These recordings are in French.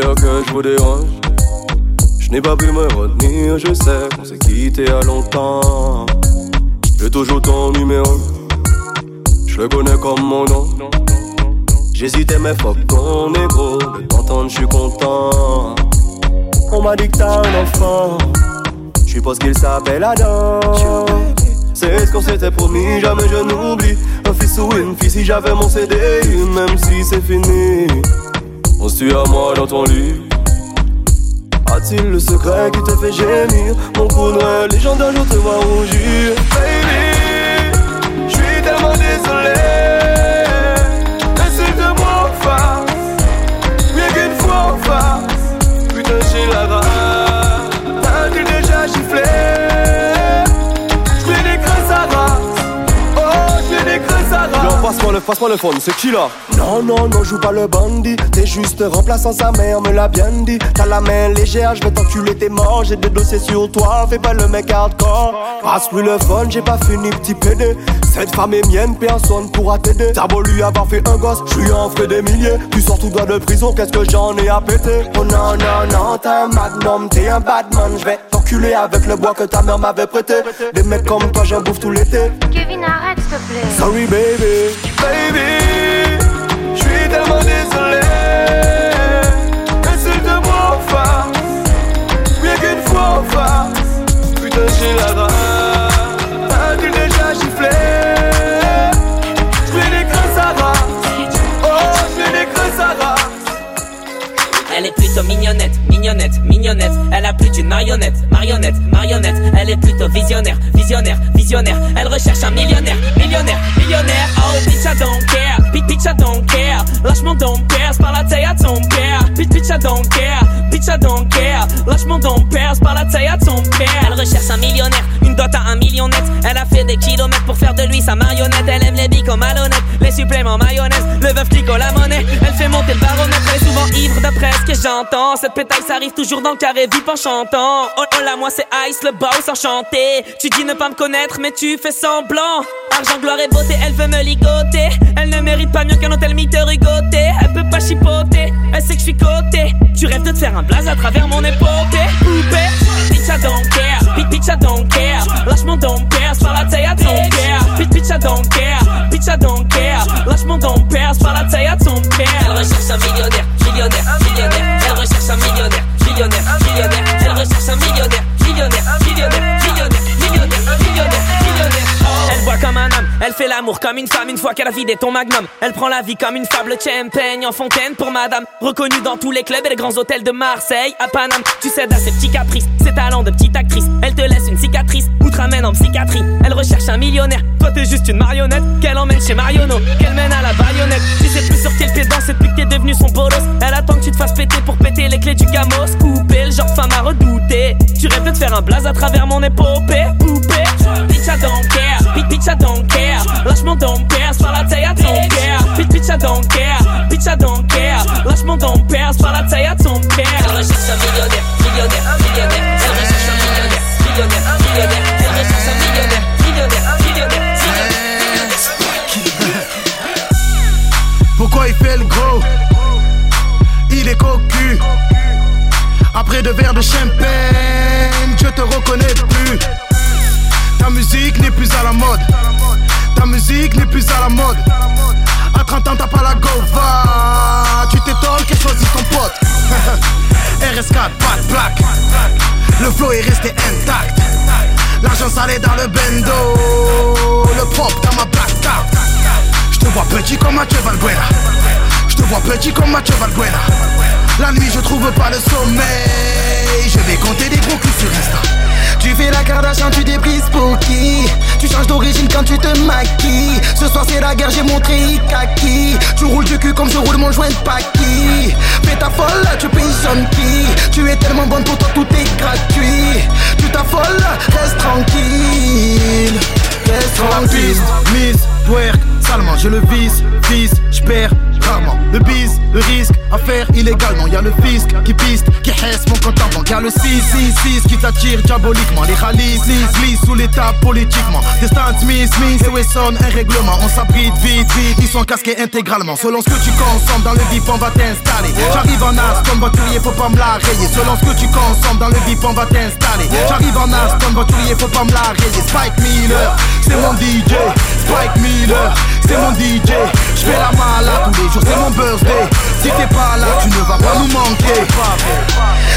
Que je vous dérange. Je n'ai pas pu me retenir, je sais qu'on s'est quitté à longtemps. J'ai toujours ton numéro, je le connais comme mon nom. J'hésitais, mais fuck ton égo. De t'entendre, je suis content. On m'a dit que t'as un enfant. Je suppose qu'il s'appelle Adam. C'est ce qu'on s'était promis, jamais je n'oublie. Un fils ou une fille, si j'avais mon CD, même si c'est fini. On tue à moi dans ton lit. A-t-il le secret qui te fait gémir? Mon noir légendaire, je te vois rougir passe-moi le, phone, c'est qui là? Non, non, non, joue pas le bandit. T'es juste remplaçant sa mère, me l'a bien dit. T'as la main légère, je vais t'enculer, t'es mort. J'ai des dossiers sur toi, fais pas le mec hardcore. Passe-lui le phone, j'ai pas fini, petit PD. Cette femme est mienne, personne pourra t'aider. T'as beau lui avoir fait un gosse, je en ferai des milliers. Tu sors tout droit de prison, qu'est-ce que j'en ai à péter? Oh non, non, non, t'es un magnum, t'es un badman. Je vais t'enculer avec le bois que ta mère m'avait prêté. Des mecs comme toi, j'en bouffe tout l'été. Kevin, arrête, s'il te plaît. Sorry, baby. Baby, je suis tellement désolé. Insulte-moi en face, bien qu'une fois en face. Putain, j'ai la rage. As-tu déjà giflé? Je des creux sa race. Oh. Elle est plutôt mignonnette, mignonnette, mignonnette. Elle a plus d'une marionnette, marionnette, marionnette. Elle est plutôt visionnaire, visionnaire, visionnaire. Elle recherche un millionnaire, millionnaire, millionnaire. Oh, bitch, I don't care. Bitch, bitch, I don't care. Lâche mon don père, par la taille à ton père. Bitch, bitch, I don't care. Bitch, I don't care. Lâche mon don père, par la taille à ton père. Elle recherche un millionnaire, une dot à un million net. Elle a fait des kilomètres pour faire de lui sa marionnette. Elle aime les bicots malhonnêtes, les suppléments mayonnaise. Le veuf clico la monnaie. Elle fait monter le baromètre. Elle est souvent ivre d'après ce que j'entends. Cette pétaille, ça arrive toujours dans carré, vip en chantant. Oh, oh là, moi c'est Ice, le boss enchanté. Tu dis ne pas me connaître, mais tu fais semblant. Argent, gloire et beauté, elle veut me ligoter. Elle ne mérite pas mieux qu'un hôtel mythe rigoté. Elle peut pas chipoter, elle sait que je suis coté. Tu rêves de te faire un blaze à travers mon épopée. Poupée, bitch, I don't care. Bitch, I don't care. Lâche mon don père, par la taille à ton père. Bitch, I don't care. Bitch, I don't care. Lâche mon don père, par la taille à ton père. Elle recherche un millionnaire, millionnaire, millionnaire. Elle recherche un millionnaire, millionnaire, millionnaire. Elle recherche un millionnaire, millionnaire, elle fait l'amour comme une femme une fois qu'elle a vidé ton magnum. Elle prend la vie comme une fable champagne en fontaine pour madame. Reconnue dans tous les clubs et les grands hôtels de Marseille, à Paname. Tu cèdes à ses petits caprices, ses talents de petite actrice. Elle te laisse une cicatrice ou te ramène en psychiatrie. Elle recherche un millionnaire, toi t'es juste une marionnette. Qu'elle emmène chez Marionneau, qu'elle mène à la baïonnette. Tu sais plus sur quel pied danser depuis que t'es devenu son bolos. Elle attend que tu te fasses péter pour péter les clés du gamos. Couper le genre femme à redouter. Tu rêves de faire un blaze à travers mon épopée. Poupée, bitch, I don't care. Bitch, I don't care. Lâche mon don père, par la taille à ton père. Bitch, bitch, I don't care. Bitch, I don't care. Lâche mon par la taille à ton père. Elle recherche un millionnaire, millionnaire, millionnaire. Elle recherche un millionnaire, millionnaire, millionnaire. Elle recherche un millionnaire, millionnaire, millionnaire, millionnaire. Pourquoi il fait le gros? Il est cocu. Après deux verres de champagne, je te reconnais plus. Ta musique n'est plus à la mode. Ta musique n'est plus à la mode. À 30 ans, t'as pas la gova. Tu t'étonnes qu'elle choisit ton pote. RS4, pas plaque. Le flow est resté intact. L'argent salé dans le bendo. Le pop dans ma black card. Je te vois petit comme Mathieu Valbuena. Je te vois petit comme Mathieu Valbuena. La nuit, je trouve pas le sommeil. Je vais compter des gros culs sur Insta. Tu fais la Kardashian, tu débrises pour qui Tu changes d'origine quand tu te maquilles. Ce soir c'est la guerre, j'ai montré kaki Tu roules du cul comme je roule mon joint de paki Fais ta folle, tu payes qui Tu es tellement bonne pour toi, tout est gratuit. Tu t'affoles, reste tranquille. Reste tranquille. Miss, twerk, salement, je le vise, vise, j'perds rarement Le bise, le risque à faire illégalement. Y'a le fisc qui piste, qui hesse mon compte en banque. Y'a le 666 qui t'attire diaboliquement. Les rallies glissent sous l'état politiquement. Destin Smith, Smith et Wesson, un règlement. On s'abrite vite, vite, ils sont casqués intégralement. Selon ce que tu consommes dans le VIP, on va t'installer. J'arrive en as comme voiturier, faut pas me la rayer. Selon ce que tu consommes dans le VIP, on va t'installer. J'arrive en as comme voiturier, faut pas me la rayer. Spike Miller, c'est mon DJ. Spike Miller, c'est mon DJ. J'fais la malade tous les jours, c'est mon birthday. Si t'es pas là, tu ne vas pas nous manquer.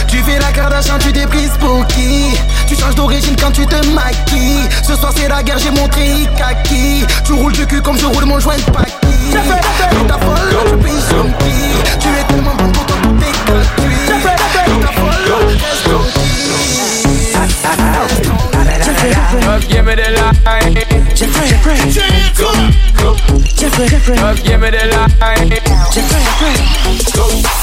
Tu fais la Kardashian, tu déprises pour qui? Tu changes d'origine quand tu te maquilles. Ce soir c'est la guerre, j'ai montré kaki. Tu roules du cul comme je roule mon joint de paki. Dans ta folle, tu payes qui Tu es tellement bon pour toi, tout est gratuit. Dans ta folle, reste Just give me the line. Jeffrey, Jeffrey, Jeffrey, Jeffrey. Just give me the line. Jeffrey, Jeffrey.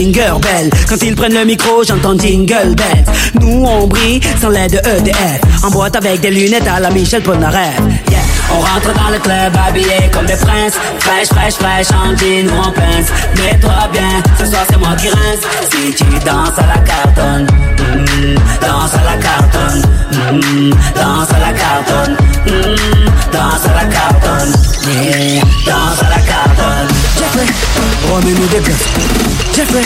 Quand ils prennent le micro, j'entends jingle bells. Nous, on brille sans l'aide de EDF. En boîte avec des lunettes à la Michel Polnareff. Yeah. On rentre dans le club habillé comme des princes. Fraîche, fraîche, fraîche, en jean ou en pince. Mets-toi bien, ce soir c'est moi qui rince. Si tu danses à la cartonne, mm, danse à la cartonne, mm, danse à la cartonne, mm, danse à la cartonne, yeah, danse à la cartonne. Jeffrey, remets-nous des. Jeffrey,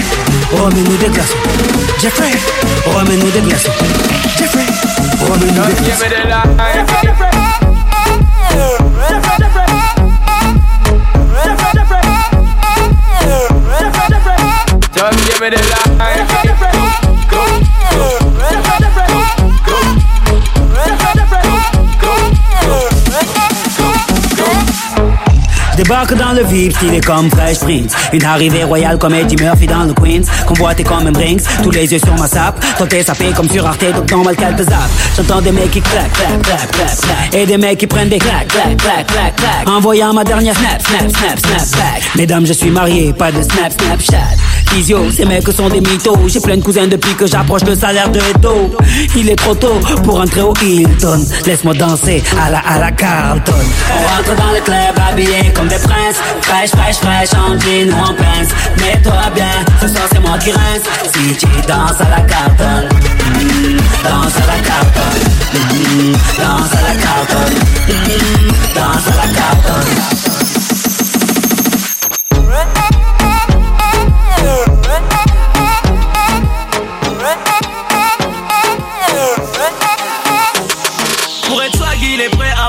remets-nous des glaçons. Jeffrey, remets-nous des glaçons. Jeffrey, remets-nous des glaçons. Just give me the line. Débarque dans le VIP, stylé comme Fresh Prince. Une arrivée royale comme Eddie Murphy dans le Queens. Convoité comme un Brinks, tous les yeux sur ma sape. Tenté sapé comme sur Arte, donc normal qu'elle te zappe. J'entends des mecs qui claquent, claquent, claquent, claquent, claquent. Et des mecs qui prennent des claques, claques, claques, claques, claques. Envoyant ma dernière snap, snap, snap, snap, back. Mesdames, je suis marié, pas de snap, snap, chat. Physio, ces mecs sont des mythos. J'ai plein de cousins depuis que j'approche le salaire de Edo. Il est trop tôt pour entrer au Hilton. Laisse-moi danser à la, à la Carlton. On rentre dans le club habillé comme des princes. Fraîche, fraîche, fraîche, en jean ou en pince. Mets-toi bien, ce soir c'est moi qui rince. Si tu danses à la Carlton, mm, danse à la Carlton, mm, danse à la Carlton, mm, danse à la Carlton.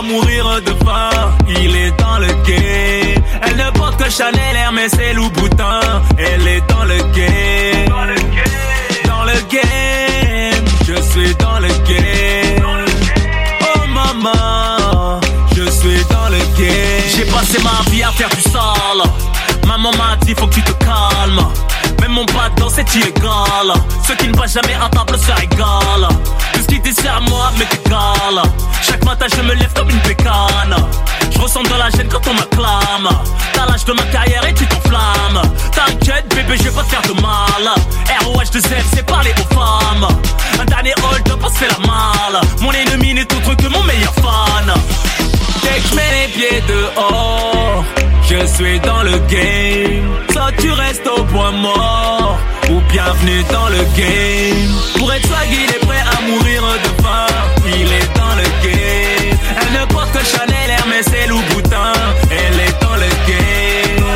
Mourir de faim. Il est dans le game. Elle ne porte que Chanel, Hermès et Louboutin. Elle est dans le game. Dans le game. Dans le game. Je suis dans le game. Oh maman, je suis dans le game. J'ai passé ma vie à faire du sale. Maman m'a dit faut que tu te calmes. Mon dans c'est illégal. Ceux qui ne voient jamais à table se régalent. Tout ce qui dessert à moi m'est égal. Chaque matin je me lève comme une pécane. Je ressens de la gêne quand on m'acclame. T'as l'âge de ma carrière et tu t'enflammes. T'inquiète bébé, je vais pas te faire de mal. ROH de Z, c'est parler aux femmes. Un dernier hold up, c'est la malle. Mon ennemi n'est autre que mon meilleur fan. Dès que je mets les pieds dehors je suis dans le game. Soit tu restes au point mort, ou bienvenue dans le game. Pour être swag, il est prêt à mourir de faim. Il est dans le game. Elle ne porte que Chanel, Hermès et Louboutin. Elle est dans le game.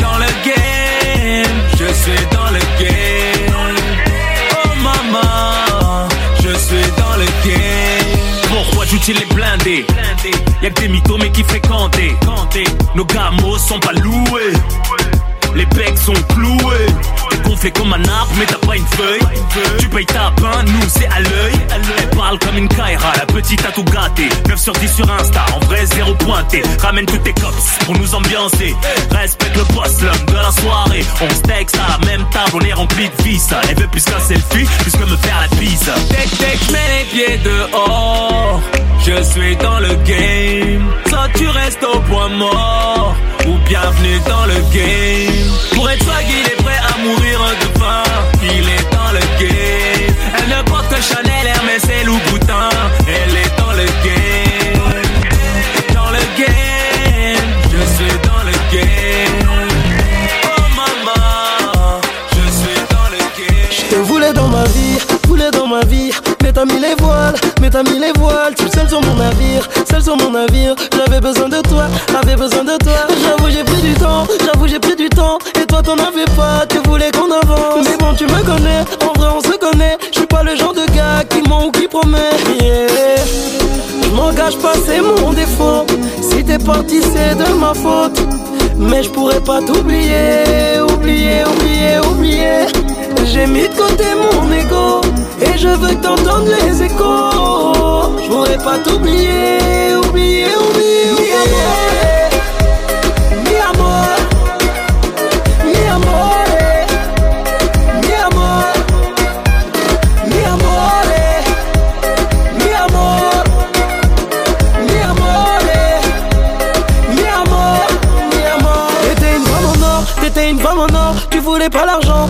Dans le game, je suis dans le game. Oh maman, je suis dans le game. Pourquoi j'utilise les blindés? Y'a que des mythos mais qui fréquentent Nos gamos sont pas loués Les becs sont cloués gonflé comme un arbre, mais t'as pas une feuille. Tu payes ta pain, nous c'est à l'œil. Elle parle comme une Kaira, la petite a tout gâté. 9 sur 10 sur Insta, Ramène tous tes cops pour nous ambiancer. Respecte le boss, l'homme de la soirée. On se texte à la même table, on est rempli de vis. Elle veut plus qu'un selfie, plus que me faire la bise. Dès que mets les pieds dehors, je suis dans le game. Soit tu restes au point mort, ou bienvenue dans le game. Pour être swag, il est prêt à mourir de faim. Il est dans le game. Elle ne porte que Chanel, Mais t'as mis les voiles, mais t'as mis les voiles. Tu es seul sur mon navire, seul sur mon navire. J'avais besoin de toi, j'avais besoin de toi. J'avoue, j'ai pris du temps, j'avoue, j'ai pris du temps. Et toi, t'en avais pas, tu voulais qu'on avance. Mais bon, tu me connais, en vrai, on se connaît. Je suis pas le genre de gars qui ment ou qui promet. Je m'engage pas, c'est mon défaut. Si t'es parti, c'est de ma faute. Mais je pourrais pas t'oublier, oublier, oublier, oublier. J'ai mis de côté mon ego et je veux t'entendre les échos. Je pourrais pas t'oublier, oublier, oublier, oublier. T'étais une femme en or. Tu voulais pas l'argent,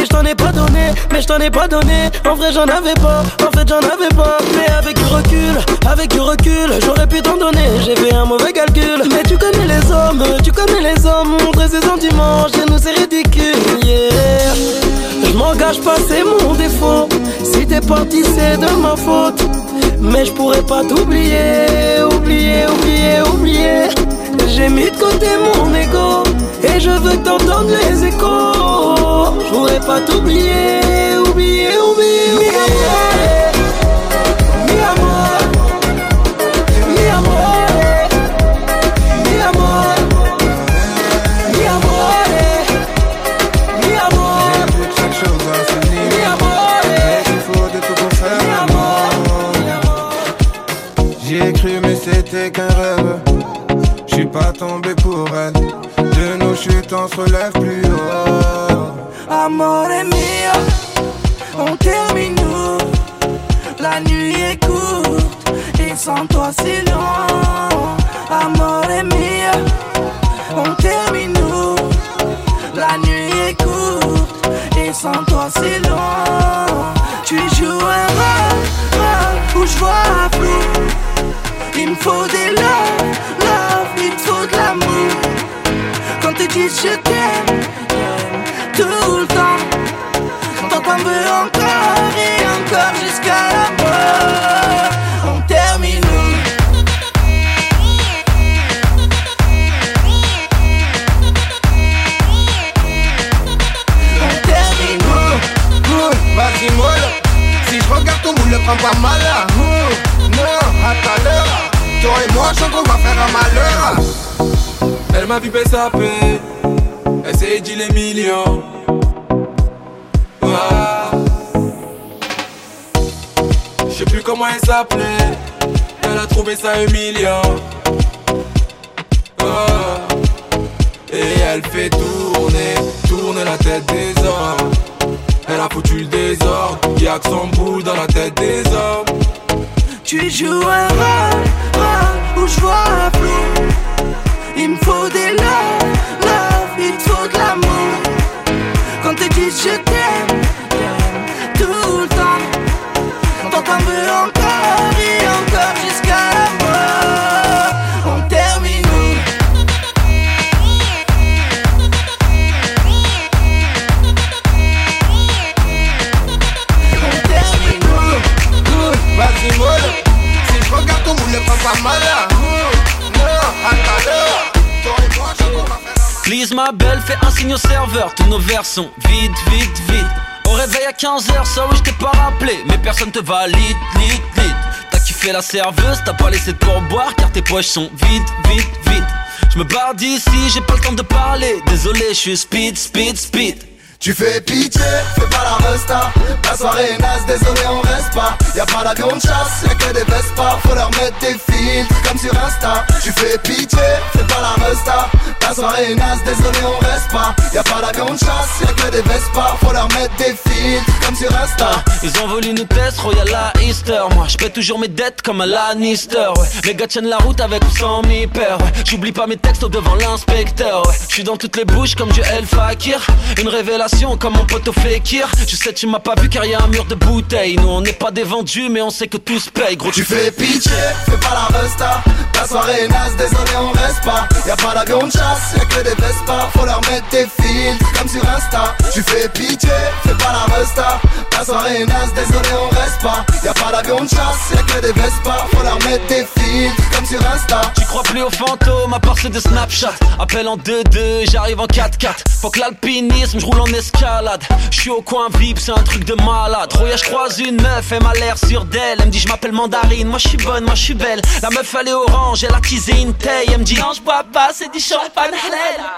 Et je t'en ai pas donné, mais je t'en ai pas donné. En vrai, j'en avais pas, en fait, j'en avais pas. Mais avec du recul, avec du recul, j'aurais pu t'en donner. J'ai fait un mauvais calcul. Mais tu connais les hommes, tu connais les hommes. Montrer ses sentiments, chez nous, c'est ridicule. Yeah. Je m'engage pas, c'est mon défaut. Si t'es parti, c'est de ma faute. Mais je pourrais pas t'oublier, oublier, oublier, oublier. J'ai mis de côté mon ego et je veux t'entendre les échos. Je pas t'oublier, oublier, oublier, oublier. Mi amor, mi amor, mi amor, mi amor, mi amor, Chaque chose a son mi amor, Il faut de tout pour faire mi amor. J'y ai cru mais c'était qu'un rêve Je suis pas tombé pour elle Chutes on se relève plus haut Amore mio, on termine où La nuit est courte et sans toi c'est long. Amore mio, on termine où La nuit est courte et sans toi c'est long. Tu joues un rôle, rôle où je vois flou. Il me faut des love, love, il me faut de l'amour. Quand tu dis je t'aime, tout le temps. Quand on veut encore et encore jusqu'à la mort. On termine On termine vas-y mollo. Si je regarde ton boule, le prends pas mal. Non, à à l'heure. Toi et moi, je qu'on va faire un malheur Elle m'a vu saper, elle s'est dit les millions. Ah. Je sais plus comment elle s'appelait, elle a trouvé ça humiliant. Ah. Et elle fait tourner, tourner la tête des hommes. Elle a foutu le désordre, y'a que son bout dans la tête des hommes. Tu joues un rôle, rôle où je vois flou. Il me faut des love, love, il te faut de l'amour. Quand tu dis je t'aime, tout le temps. Quand t'en veux encore encore ma belle, fais un signe au serveur, tous nos vers sont vite, vite, vite. Au réveil à 15h, ça oui je t'ai pas rappelé, mais personne te valide, lit, lit. T'as kiffé la serveuse, t'as pas laissé de pourboire car tes poches sont vides, vite, vite. Je me barre d'ici, j'ai pas le temps de parler, désolé, je suis speed, speed, speed. Tu fais pitié, fais pas la resta La soirée est naze, désolé on reste pas Y'a pas d'avion de chasse, y'a que des Vespa Faut leur mettre des filtres comme sur Insta Tu fais pitié, fais pas la resta La soirée est naze, désolé on reste pas. Y'a pas d'avion de chasse, y'a que des Vespa Faut leur mettre des filtres comme sur Insta. Ils ont voulu nous tester, Royal à Easter Moi je paie toujours mes dettes comme un Lannister ouais. Les gars tiennent la route avec ou sans mi père J'oublie pas mes textes devant l'inspecteur ouais. Je suis dans toutes les bouches comme du El Fakir. Une révélation comme mon pote Fekir. Je sais tu m'as pas vu car y a un mur de bouteilles. Nous on n'est pas des vendus mais on sait que tout se paye Gros. Tu fais pitié, fais pas la resta. Ta soirée est naze, désolé on reste pas. Y'a pas d'avion de chasse, y'a que des Vespa Faut leur mettre des fils comme sur Insta Tu fais pitié, fais pas la resta Ta soirée est naze, désolé on reste pas Y'a pas d'avion de chasse, y'a que des Vespa Faut leur mettre des fils comme sur Insta Tu crois plus aux fantômes à part ceux de Snapchat Appelle en 2-2, j'arrive en 4-4 Faut que l'alpinisme, je roule en escalade. Je suis au coin VIP, c'est un truc de malade. Roya, je croise une meuf, elle m'a l'air sur d'elle. Elle me dit, je m'appelle Mandarine, moi je suis bonne, moi je suis belle. La meuf, elle est orange, elle a teasé une taille. Elle me dit, non, je bois pas, c'est du champagne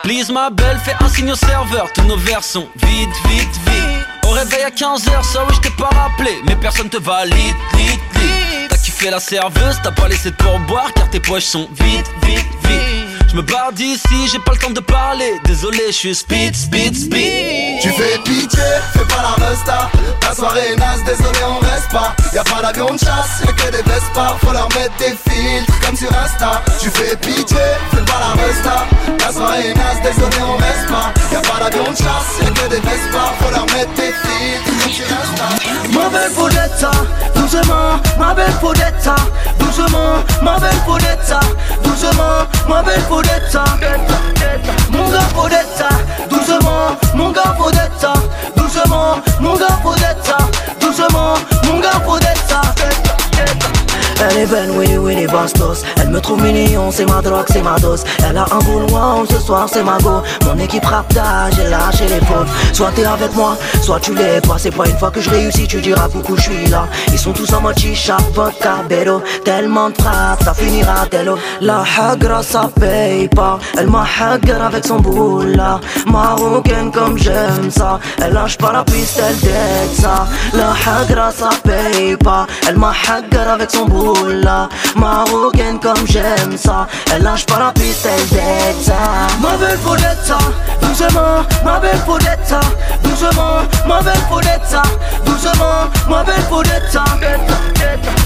Please, ma belle, fais un signe au serveur. Tous nos verres sont vite, vite, vite. Au réveil à 15h, sorry, je t'ai pas rappelé. Mais personne te valide, vite. T'as kiffé la serveuse, t'as pas laissé de pourboire car tes poches sont vite, vite, vite. Je me barre d'ici, j'ai pas le temps de parler. Désolé, je suis speed, speed, speed. Tu fais pitié, fais pas la resta. Ta soirée est naze, désolé, on reste pas. Y'a pas d'avion de chasse, y'a que des Vespa. Faut leur mettre des filtres comme sur Insta. Tu fais pitié, fais pas la resta. Ta soirée est naze, désolé, on reste pas. Y'a pas d'avion de chasse, y'a que des Vespa. Faut leur mettre des filtres comme sur Insta. Ma belle Pauletta, doucement, ma belle Pauletta, doucement, ma belle Pauletta, doucement, ma belle Pauletta, mon gars Pauletta, doucement, mon gars Pauletta, doucement, mon gars Pauletta, doucement, mon gars Pauletta. Elle est belle, oui, oui, les bastos. Elle me trouve mignon, c'est ma drogue, c'est ma dose. Elle a un boulot, ce soir c'est ma go. Mon équipe rapta, j'ai lâché les pauvres. Soit t'es avec moi, soit tu l'es pas. C'est pas une fois que je réussis, tu diras coucou, je suis là. Ils sont tous en mode chicha, vodka, bédo. Tellement de frappe, ça finira tello. La hagra, ça paye pas. Elle m'a hagar avec son boula. Marocaine comme j'aime ça. Elle lâche pas la piste, elle dead ça. La hagra, ça paye pas. Elle m'a hagar avec son boula. Marocaine comme j'aime ça. Elle lâche pas la piste, elle dead ça Ma belle Pauletta, doucement Ma belle Pauletta, doucement Ma belle Pauletta, doucement Ma belle Pauletta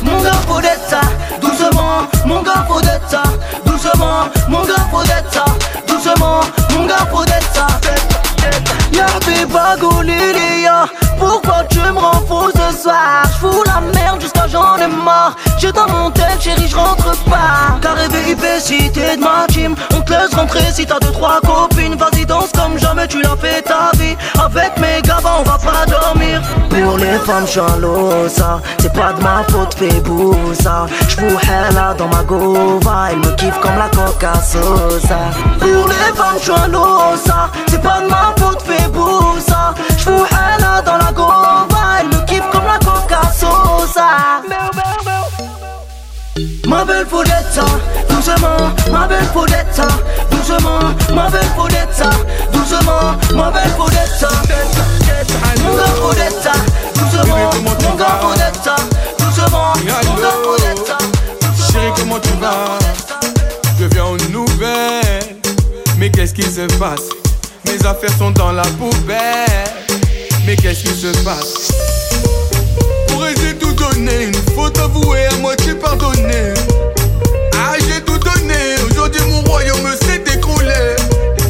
Mon gars Pauletta, doucement Mon gars Pauletta, doucement Mon gars Pauletta, doucement Mon gars Pauletta Y'a des bagou Lilia Pourquoi tu me rends fou ce soir? J'fous la merde jusqu'à j'en ai marre. J'ai dans mon tête chérie j'rentre pas. Carré VIP si t'es de ma team. On te laisse rentrer si t'as deux trois copines. Vas-y danse comme jamais tu l'as fait ta vie. Avec mes gavins on va pas dormir. Pour les femmes j'suis losa C'est pas de ma faute fais bousa J'vous hella dans ma gova. Elle me kiffe comme la coca sosa Pour les femmes j'suis losa C'est pas de ma faute fais bousa. J'fous hella dans la gova Elle me kiffe comme la coca sosa. Ma belle Pauletta, doucement, ma belle Pauletta, doucement, ma belle Pauletta, doucement, ma belle Pauletta. Mon gars Pauletta, doucement, mon gars Pauletta, doucement, mon gars Pauletta. Chérie, comment tu vas? Je viens aux nouvelles, mais qu'est-ce qui se passe? Mes affaires sont dans la poubelle, mais qu'est-ce qui se passe? Pourrais-je tout donner Une faute avouée, à moitié pardonnée. Ah, j'ai tout donné. Aujourd'hui, mon royaume s'est écroulé.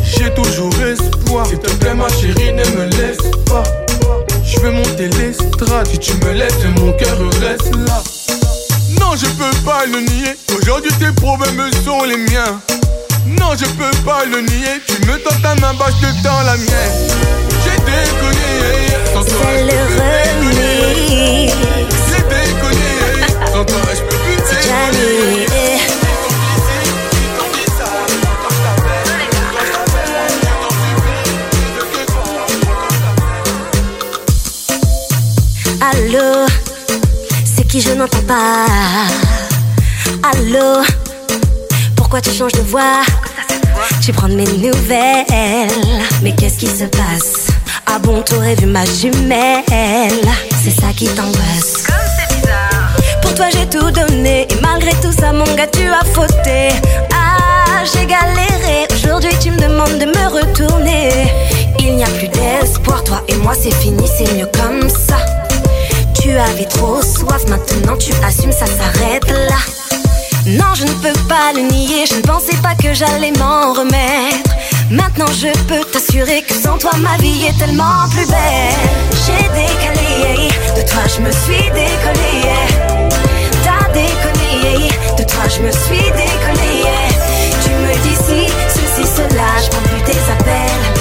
J'ai toujours espoir. S'il te plaît, ma chérie, ne me laisse pas. Je vais monter l'estrade. Si tu me laisses, mon cœur reste là. Non, je peux pas le nier. Aujourd'hui, tes problèmes sont les miens. Non, je peux pas le nier. Tu me tends ta main, bah je te tends la mienne. J'ai déconné. Sans toi, C'est le remix. J'ai déconné. Sans toi, je peux plus eh. Allô, c'est qui je n'entends pas. Allô, pourquoi tu changes de voix? Tu prends de mes nouvelles, mais qu'est-ce qui se passe? Ah bon, t'aurais vu ma jumelle. C'est ça qui t'angoisse. Comme c'est bizarre. Pour toi j'ai tout donné. Et malgré tout ça mon gars tu as fauté. Ah j'ai galéré. Aujourd'hui tu me demandes de me retourner. Il n'y a plus d'espoir. Toi et moi c'est fini. C'est mieux comme ça. Tu avais trop soif. Maintenant tu assumes. Ça s'arrête là non, je ne peux pas le nier, je ne pensais pas que j'allais m'en remettre. Maintenant, je peux t'assurer que sans toi, ma vie est tellement plus belle. J'ai décalé, de toi, je me suis décollé. T'as déconné, de toi, je me suis décollé. Tu me dis si, ceci, cela, je prends plus tes appels.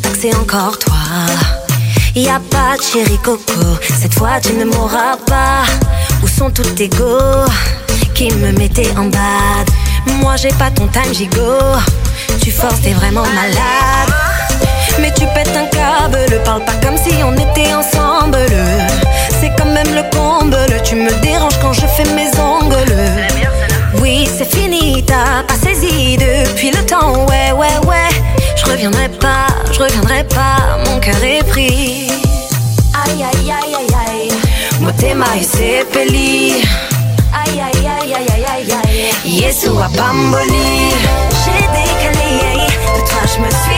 Que c'est encore toi. Y a pas de chéri coco, cette fois tu ne mourras pas. Où sont tous tes go qui me mettaient en bad? Moi j'ai pas ton time gigot, tu forces, t'es vraiment malade. Mais tu pètes un câble, parle pas comme si on était ensemble. C'est quand même le comble, tu me déranges quand je fais mes ongles. Oui, c'est fini, t'as pas saisi depuis le temps, ouais, ouais, ouais. Je reviendrai pas, je reviendrai pas, mon cœur est pris. Aïe, aïe, aïe, aïe, aïe. Motema e sepeli. Aïe, aïe, aïe, aïe, aïe, aïe, aïe. Yesu a bamboli. J'ai décalé, de toi je me suis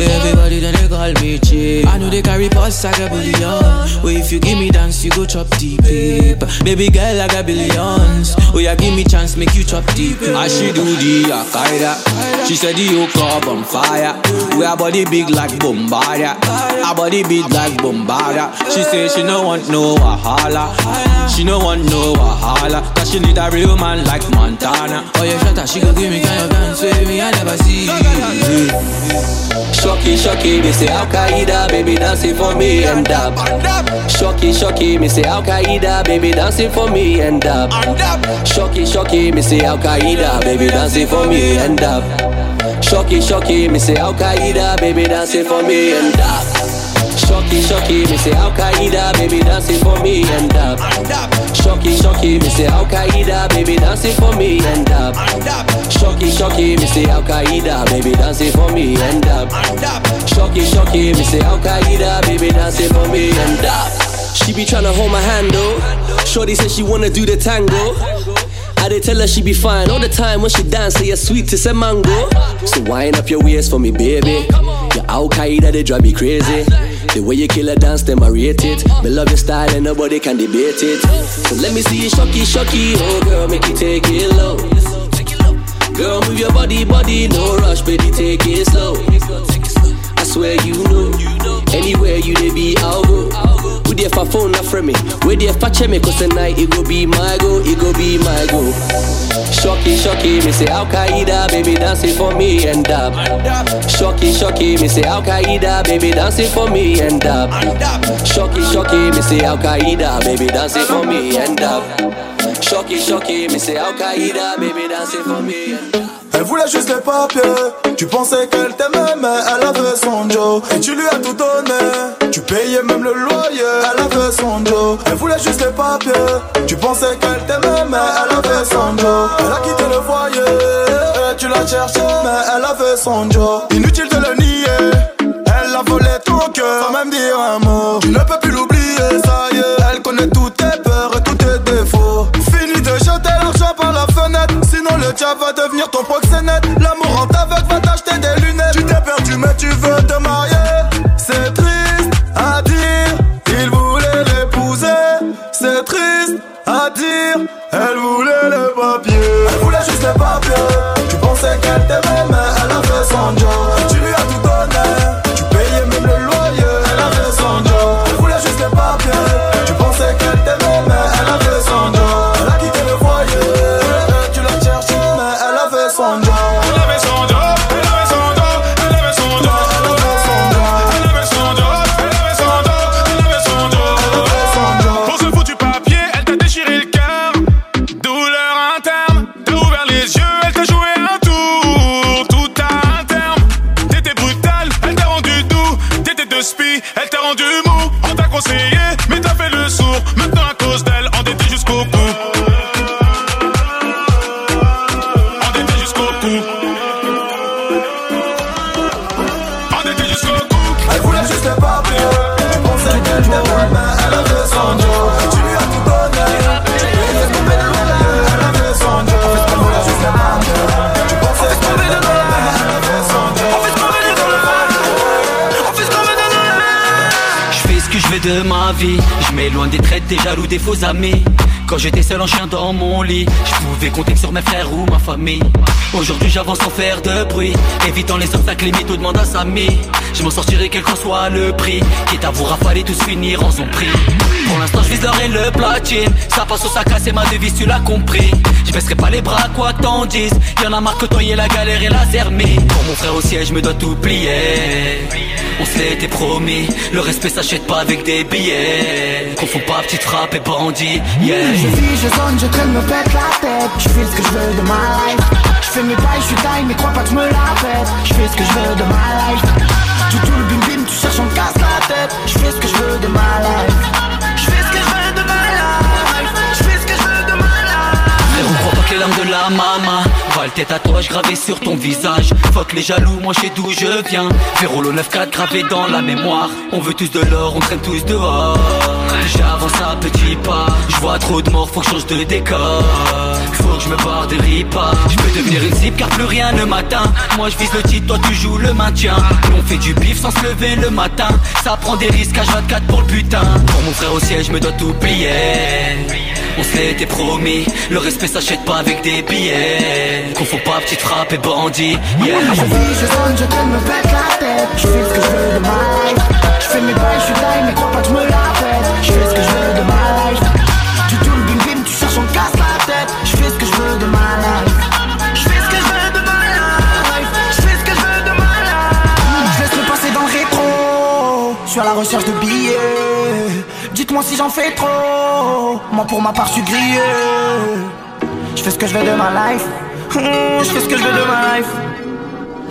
Where everybody then they call me cheap. I know they carry pots like a billion. Where if you give me dance, you go chop deep. Baby girl, I got billions. Oh yeah, give me chance, make you chop deep. I she do the Al-Qaeda She said the yoke up on fire We her body big like Bombardier Her body big like Bombardier She say she no want no Wahala She no want no Wahala Cause she need a real man like Montana Oh yeah, shut up, she go give me kind of dance with me, I never see. Shocky, shocky, me say Al Qaeda, baby dancing for me and up. Shocky, shocky, me say Al Qaeda, baby dancing for me and up. Shocky, shocky, me say Al Qaeda, baby dancing for me and up. Shocky, shocky, me say Al Qaeda, baby dancing for me and up. Shocky, shocky, me say Al Qaeda, baby dancing for me and up. Shocky, shocky, me say Al Qaeda, baby dancing for me and up. Shocky, shocky, me say Al Qaeda, baby dancing for me and up. Shocky, shocky, me say Al Qaeda, baby dancing for me and up. She be tryna hold my hand though. Shorty said she wanna do the tango. I did tell her she be fine all the time when she dance, say you're sweet to say mango. So wind up your waist for me, baby. Your Al Qaeda, they drive me crazy. The way you kill a dance, them I rate it. Me love your style and nobody can debate it. So let me see you shocky, shocky. Oh girl, make you take it low. Girl, move your body, body, no rush, baby, take it slow. I swear you know. Anywhere you dey be, I'll go. Who there for phone not from me? Where there for check me? Cause tonight it go be my go, it go be my go. Shocky, shocky, me say Al Qaeda, baby dancing for me and up. Shocky, shocky, me say Al Qaeda, baby dancing for me and up. Shocky, shocky, me say Al Qaeda, baby dancing for me and up. Shocky, shocky, me say Al Qaeda, baby dancing for me. Elle voulait juste les papiers. Tu pensais qu'elle t'aimait, mais elle avait son Joe. Et tu lui as tout donné. Tu payais même le loyer. Elle avait son Joe. Elle voulait juste les papiers. Tu pensais qu'elle t'aimait, mais elle avait son Joe. Elle a quitté le foyer. Tu l'as cherché, mais elle avait son Joe. Inutile de le nier. Elle a volé ton cœur sans même dire un mot. Tu ne peux plus l'oublier, ça y est. le va devenir ton proxénète. L'amour en t'aveugle va t'acheter des lunettes. Tu t'es perdu, mais tu veux te marier. Des traites, des jaloux, des faux amis. Quand j'étais seul en chien dans mon lit, je pouvais compter sur mes frères ou ma famille. Aujourd'hui j'avance sans faire de bruit, évitant les obstacles limites ou demande à Samy. Je m'en sortirai quel qu'en soit le prix, quitte à vous rafaler tous finir en son prix. Pour l'instant je vise le platine, ça passe au sac c'est ma devise, tu l'as compris. Je baisserai pas les bras quoi t'en dises, y'en a marre que toi y la galère et la zermie. Pour mon frère au siège, me dois tout plier. On s'était promis, le respect s'achète pas avec des billets. Confonds pas petite frappe et bandit, yeah. Je vis, je sonne, je traîne, me pète la tête. Je fais ce que je veux de ma life. Je fais mes bails, je suis taille, mais crois pas que je me la pète Je fais ce que je veux de ma life. Tu tout le bim bim, tu cherches, on me casse la tête. Je fais ce que je veux de ma life Que les de la maman Va le tête à toi, gravé sur ton visage. Fuck les jaloux, moi je sais d'où je viens. Véro le 9-4 gravé dans la mémoire. On veut tous de l'or, on traîne tous dehors. J'avance à petits pas. Je vois trop de morts, faut que je change de décor je me barre de ripa Je peux devenir une cible car plus rien le matin Moi je vise le titre, toi tu joues le maintien. On fait du bif sans se lever le matin. Ça prend des risques à 24 pour le putain. Pour mon frère au ciel, je me dois tout plier. On s'était promis, le respect s'achète pas avec des billets. Confonds pas petite frappe et bandit, yeah. Je vis, je sonne, je traîne, me pète la tête. Je fais ce que je veux de ma life Je fais mes bails, je suis taille, mais crois pas que je me la pète Je fais ce que je veux de ma la recherche de billets. Dites-moi si j'en fais trop. Moi pour ma part je suis grillé. Je fais ce que je veux de ma life. Je fais ce que je veux de ma life.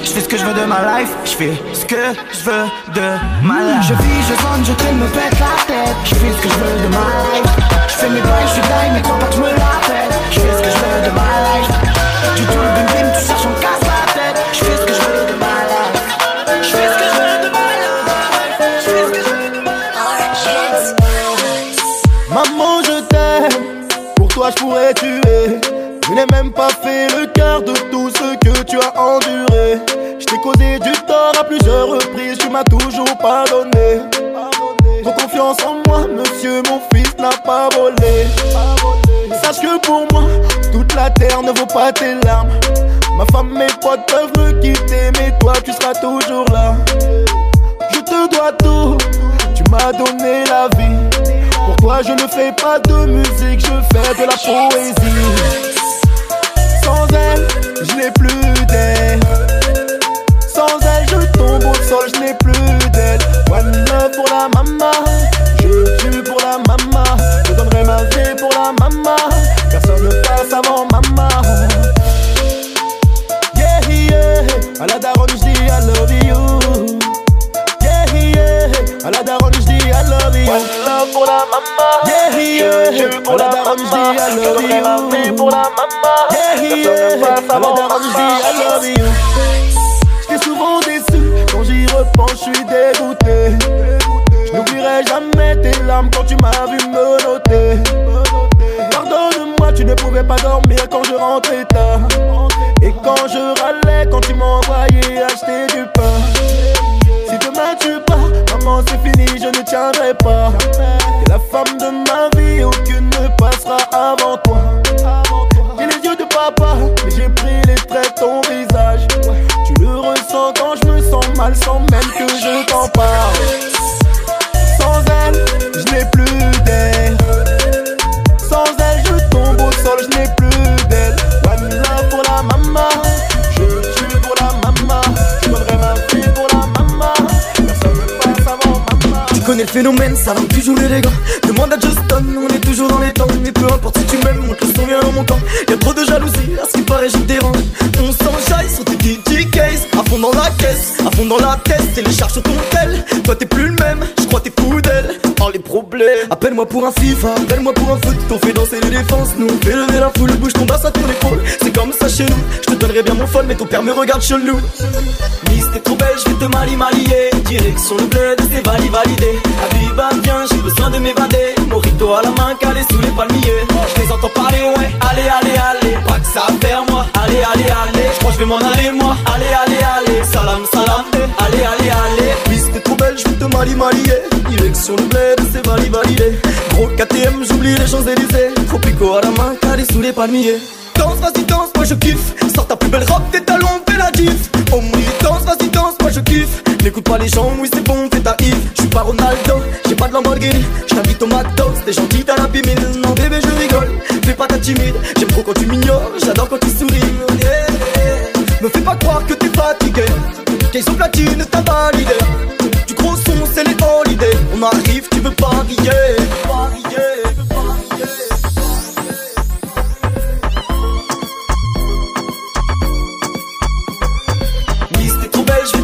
Je fais ce que je veux de ma life, je fais ce que je veux de ma life. Je vis, je sonne, je traîne, me pète la tête. Je fais ce que je veux de ma life. Je fais mes bails, je suis crois pas que je me la pète. Je fais ce que je veux de ma life. Tu tournes bim bim, tu cherches, me casse Je pourrais tuer. Je n'ai même pas fait le quart de tout ce que tu as enduré. Je t'ai causé du tort à plusieurs reprises, tu m'as toujours pardonné. Ton confiance en moi, monsieur, mon fils n'a pas volé. Sache que pour moi, toute la terre ne vaut pas tes larmes. Ma femme, mes potes peuvent me quitter, mais toi, tu seras toujours là. Je te dois tout, tu m'as donné la vie. Pour toi, je ne fais pas de musique, je fais de la poésie. Sans elle, je n'ai plus d'air. Sans elle, je tombe au sol, je n'ai plus d'elle. One love pour la maman, je tue pour la maman. Je donnerai ma vie pour la maman. Personne ne passe avant maman. Yeah, yeah, à la daronne, je dis I love you. Yeah, yeah, à la daronne, je dis I love you. Love pour la maman. Yeah, yeah, à la daronne, je dis I love you. ma vie pour la maman. Yeah, yeah, la daronne, je dis I love you. J'étais souvent déçu, quand j'y repense, je suis dégoûté. Je n'oublierai jamais tes larmes quand tu m'as vu me noter. Pardonne-moi, tu ne pouvais pas dormir quand je rentrais tard. Et quand je râlais, quand tu m'envoyais acheter du pain. Si demain tu phénomène, ça va toujours les gars. Demande à Justin, on est toujours dans les temps. Mais peu importe si tu m'aimes, montre le souviens dans mon temps. Y'a trop de jalousie, à ce qui paraît je dérange. On s'enjaille sur tes DJ case À fond dans la caisse, à fond dans la tête Et les charges sur ton tel Toi t'es plus le même, je crois t'es fou Appelle-moi pour un FIFA, appelle-moi pour un foot. On fait danser les défenses, nous. On fait lever la foule Bouge ton bassin à ton épaule, c'est comme ça chez nous. Je te donnerais bien mon phone mais ton père me regarde chelou. Miss t'es trop belle, je vais te mali marier Direction le bled, c'est validé validé. Habiba viens, j'ai besoin de m'évader. Morito à la main, calé sous les palmiers. Je les entends parler, ouais, allez, allez, allez. Pas que ça à faire moi, allez, allez, allez. Je crois que je vais m'en aller moi, allez, allez, allez. Salam, salam, allez, allez, allez je vais te mali marier Direction le bled, c'est validé validé Gros KTM, j'oublie les Champs-Élysées. Tropico à la main, calé sous les palmiers. Danse, vas-y, danse, moi je kiffe. Sors ta plus belle robe, tes talons, fais la diff. Oh oui, danse, vas-y, danse, moi je kiffe. N'écoute pas les gens, oui c'est bon, fais ta if Je suis pas Ronaldo, j'ai pas de Lamborghini. Je t'invite au McDo, t'es gentil, t'as la bimine. Non bébé, je rigole, fais pas ta timide. J'aime trop quand tu m'ignores, j'adore quand tu souris. Yeah. Me fais pas croire que t'es fatigué. Qu'ils sont platine, t'as validé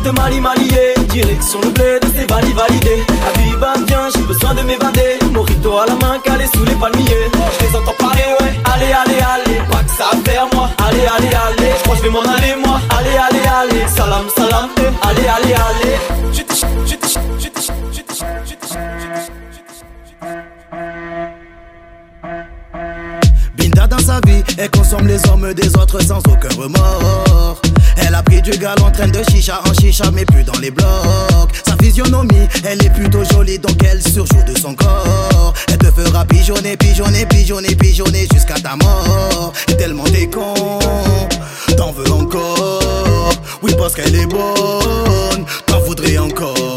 te mali marier Direction le bled, c'est validé validé Habiba viens, j'ai besoin de m'évader Morito à la main, calé sous les palmiers Je les entends parler, ouais, allez, allez, allez Pas que ça à faire moi, allez, allez, allez Je crois je vais m'en aller moi, allez, allez, allez Salam, salam, eh, allez, allez, allez Dans sa vie, elle consomme les hommes des autres sans aucun remords. Elle a pris du gal en train de chicha en chicha, mais plus dans les blocs. Sa physionomie, elle est plutôt jolie, donc elle surjoue de son corps. Elle te fera pigeonner, pigeonner, pigeonner, pigeonner jusqu'à ta mort. Et tellement t'es con, t'en veux encore. Oui, parce qu'elle est bonne, t'en voudrais encore.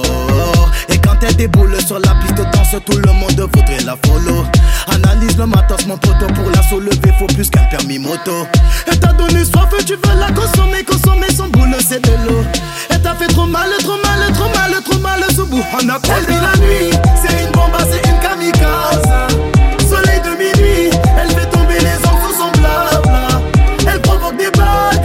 Et elle déboule sur la piste danse, tout le monde voudrait la follow. Analyse le matos, mon poteau, pour la soulever, faut plus qu'un permis moto. Elle t'a donné soif, tu veux la consommer, consommer son boule, c'est de l'eau. Elle t'a fait trop mal, trop mal, trop mal, trop mal, ce bout. On a Elle la nuit, c'est une bombe, c'est une kamikaze. Soleil de minuit, elle fait tomber les son blabla. Elle provoque des balles,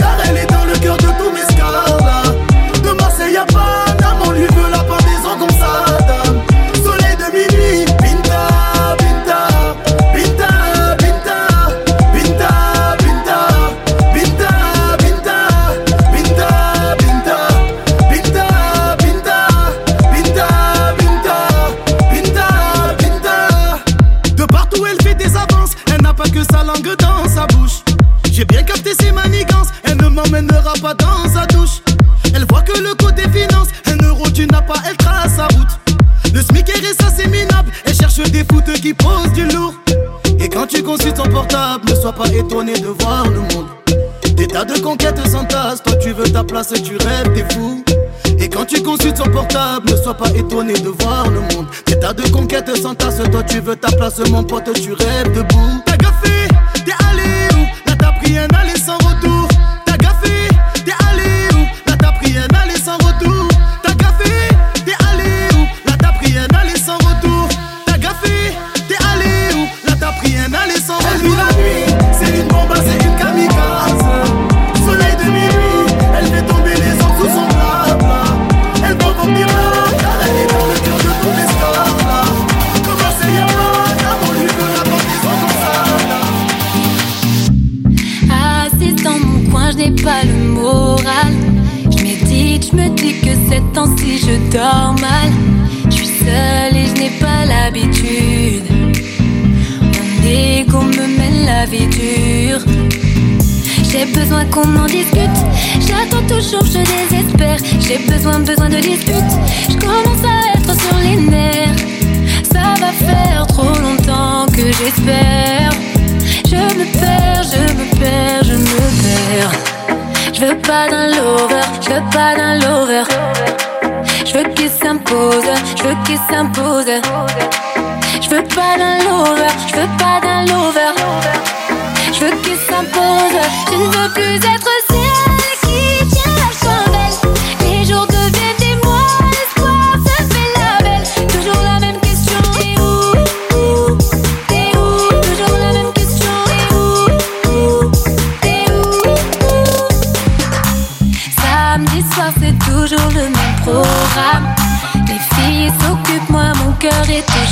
dans sa douche. Elle voit que le côté finance, un euro tu n'as pas, elle trace sa route. Le SMIC est ça c'est minable, elle cherche des foutes qui posent du lourd. Et quand tu consultes son portable, ne sois pas étonné de voir le monde. Des tas de conquêtes s'entassent, toi tu veux ta place, tu rêves, t'es fou. Et quand tu consultes son portable, ne sois pas étonné de voir le monde. Des tas de conquêtes s'entassent, toi tu veux ta place, mon pote, tu rêves debout. T'as gaffé, t'es allé où? Là t'as pris un aller sans retour. Ces temps-ci je dors mal. Je suis seule et je n'ai pas l'habitude. Mon ego me mène la vie dure. J'ai besoin qu'on en discute. J'attends toujours, je désespère. J'ai besoin, besoin de dispute. Je commence à être sur les nerfs. Ça va faire trop longtemps que j'espère. Je me perds, je me perds, je me perds. Je veux pas d'un lover, je veux pas d'un lover. Veux qu'il s'impose, je veux qu'il s'impose. Je veux pas d'un lover, je veux pas d'un lover. Je veux qu'il s'impose, je ne veux plus être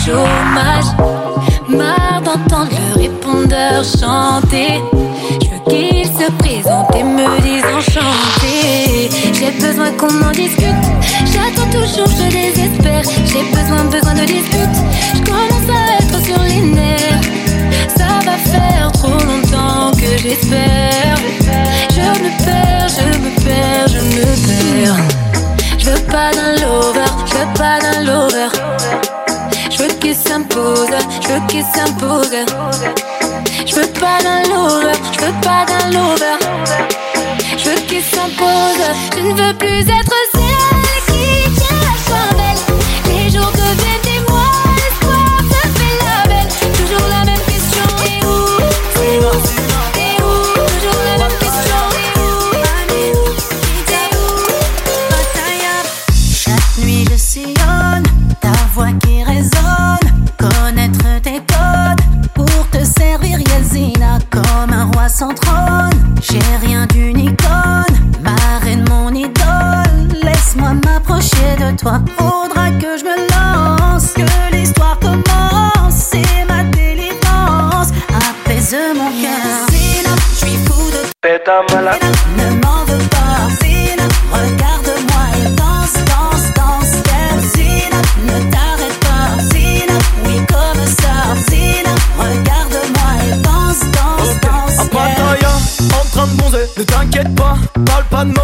chômage. Marre d'entendre le répondeur chanter. Je veux qu'il se présente et me dise enchanté. J'ai besoin qu'on m'en discute. J'attends toujours, je désespère. J'ai besoin, besoin de dispute. Je commence à être sur les nerfs. Ça va faire trop longtemps que j'espère. Je me perds, je me perds, je me perds. Je veux pas d'un lover, je veux pas d'un lover. Qu'il s'impose, je veux qu'il s'impose. Je veux pas d'un lover, je veux pas d'un lover. Je veux qu'il s'impose, je ne veux plus être de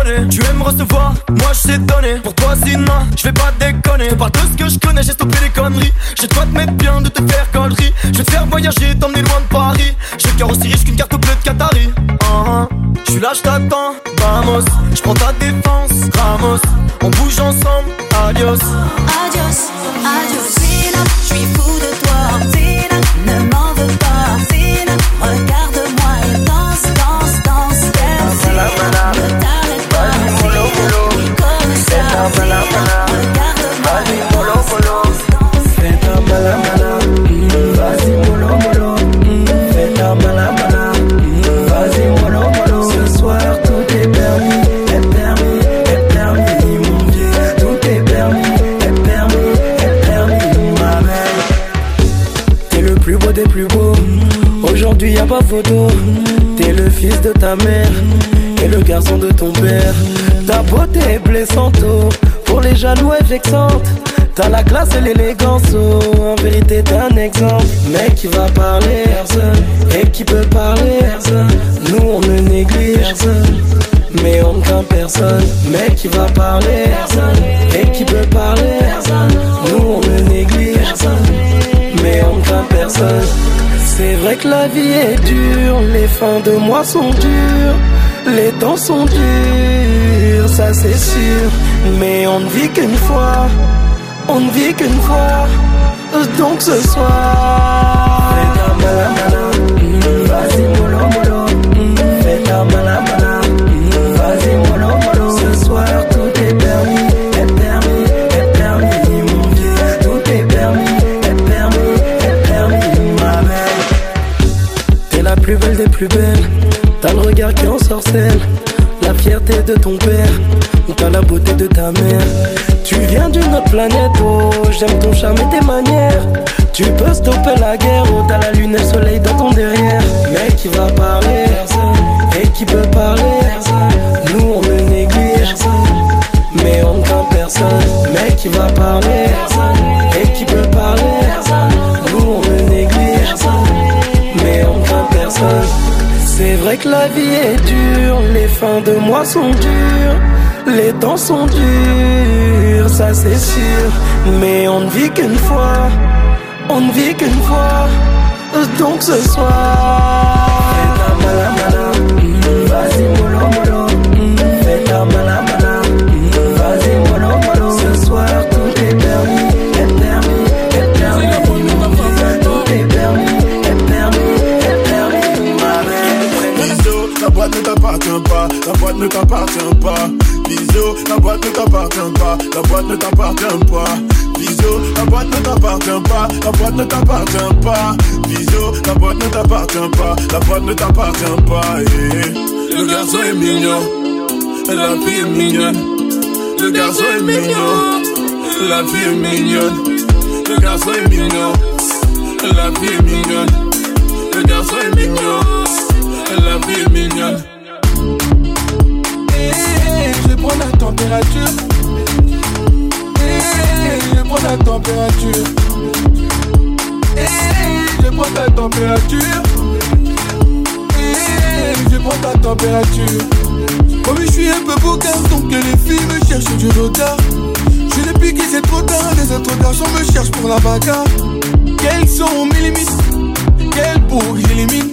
de. Tu aimes recevoir, moi je sais donner. Pour toi, Zina, je vais pas déconner. Je parle de ce que je connais, j'ai stoppé les conneries. J'ai de quoi te mettre bien, de te faire connerie. Je vais te faire voyager, t'emmener loin de Paris. J'ai le cœur aussi riche qu'une carte bleue de Qatari. Ah, Je suis là, je t'attends, vamos. Je prends ta défense, Ramos. On bouge ensemble, adios. Adios, adios. Je suis fou de toi, T'es le fils de ta mère et le garçon de ton père. Ta beauté est blessante, oh, pour les jaloux est vexante. T'as la classe et l'élégance, oh, en vérité t'es un exemple. Mec qui va parler, et qui peut parler. Nous on ne néglige mais on ne craint personne. Mec qui va parler, et qui peut parler. Nous on ne néglige C'est vrai que la vie est dure, les fins de mois sont dures, les temps sont durs, ça c'est sûr. Mais on ne vit qu'une fois, on ne vit qu'une fois, donc ce soir. Belle. T'as le regard qui ensorcelle. La fierté de ton père. T'as la beauté de ta mère. Tu viens d'une autre planète, oh. J'aime ton charme et tes manières. Tu peux stopper la guerre, oh. T'as la lune et le soleil dans ton derrière. Mec qui va parler, personne. Et qui peut parler, personne. Nous on ne néglige personne. Mais on craint personne. Mec qui va parler. Et vrai que la vie est dure, les fins de mois sont dures, les temps sont durs, ça c'est sûr. Mais on ne vit qu'une fois, on ne vit qu'une fois, donc ce soir. Vas-y ne t'appartient pas. Bisous, la boîte ne t'appartient pas, la boîte ne t'appartient pas. Bisous, la boîte ne t'appartient pas, la boîte ne t'appartient pas. Bisous, la boîte ne t'appartient pas, la boîte ne t'appartient pas. eh. Le garçon est mignon, la fille est mignonne. Le garçon est mignon, la fille est mignonne. Le garçon est mignon, la vie est mignonne. Le garçon est mignon, la vie est mignonne. Eh, prends la température. Eh, je prends la température. Eh, je prends la température. Eh, je prends ta température. Oh oui, je suis un peu beau donc que les filles me cherchent du retard. Je l'ai piqué, c'est trop tard. Les autres garçons me cherchent pour la bagarre. Quelles sont mes limites? Quelles pour j'élimine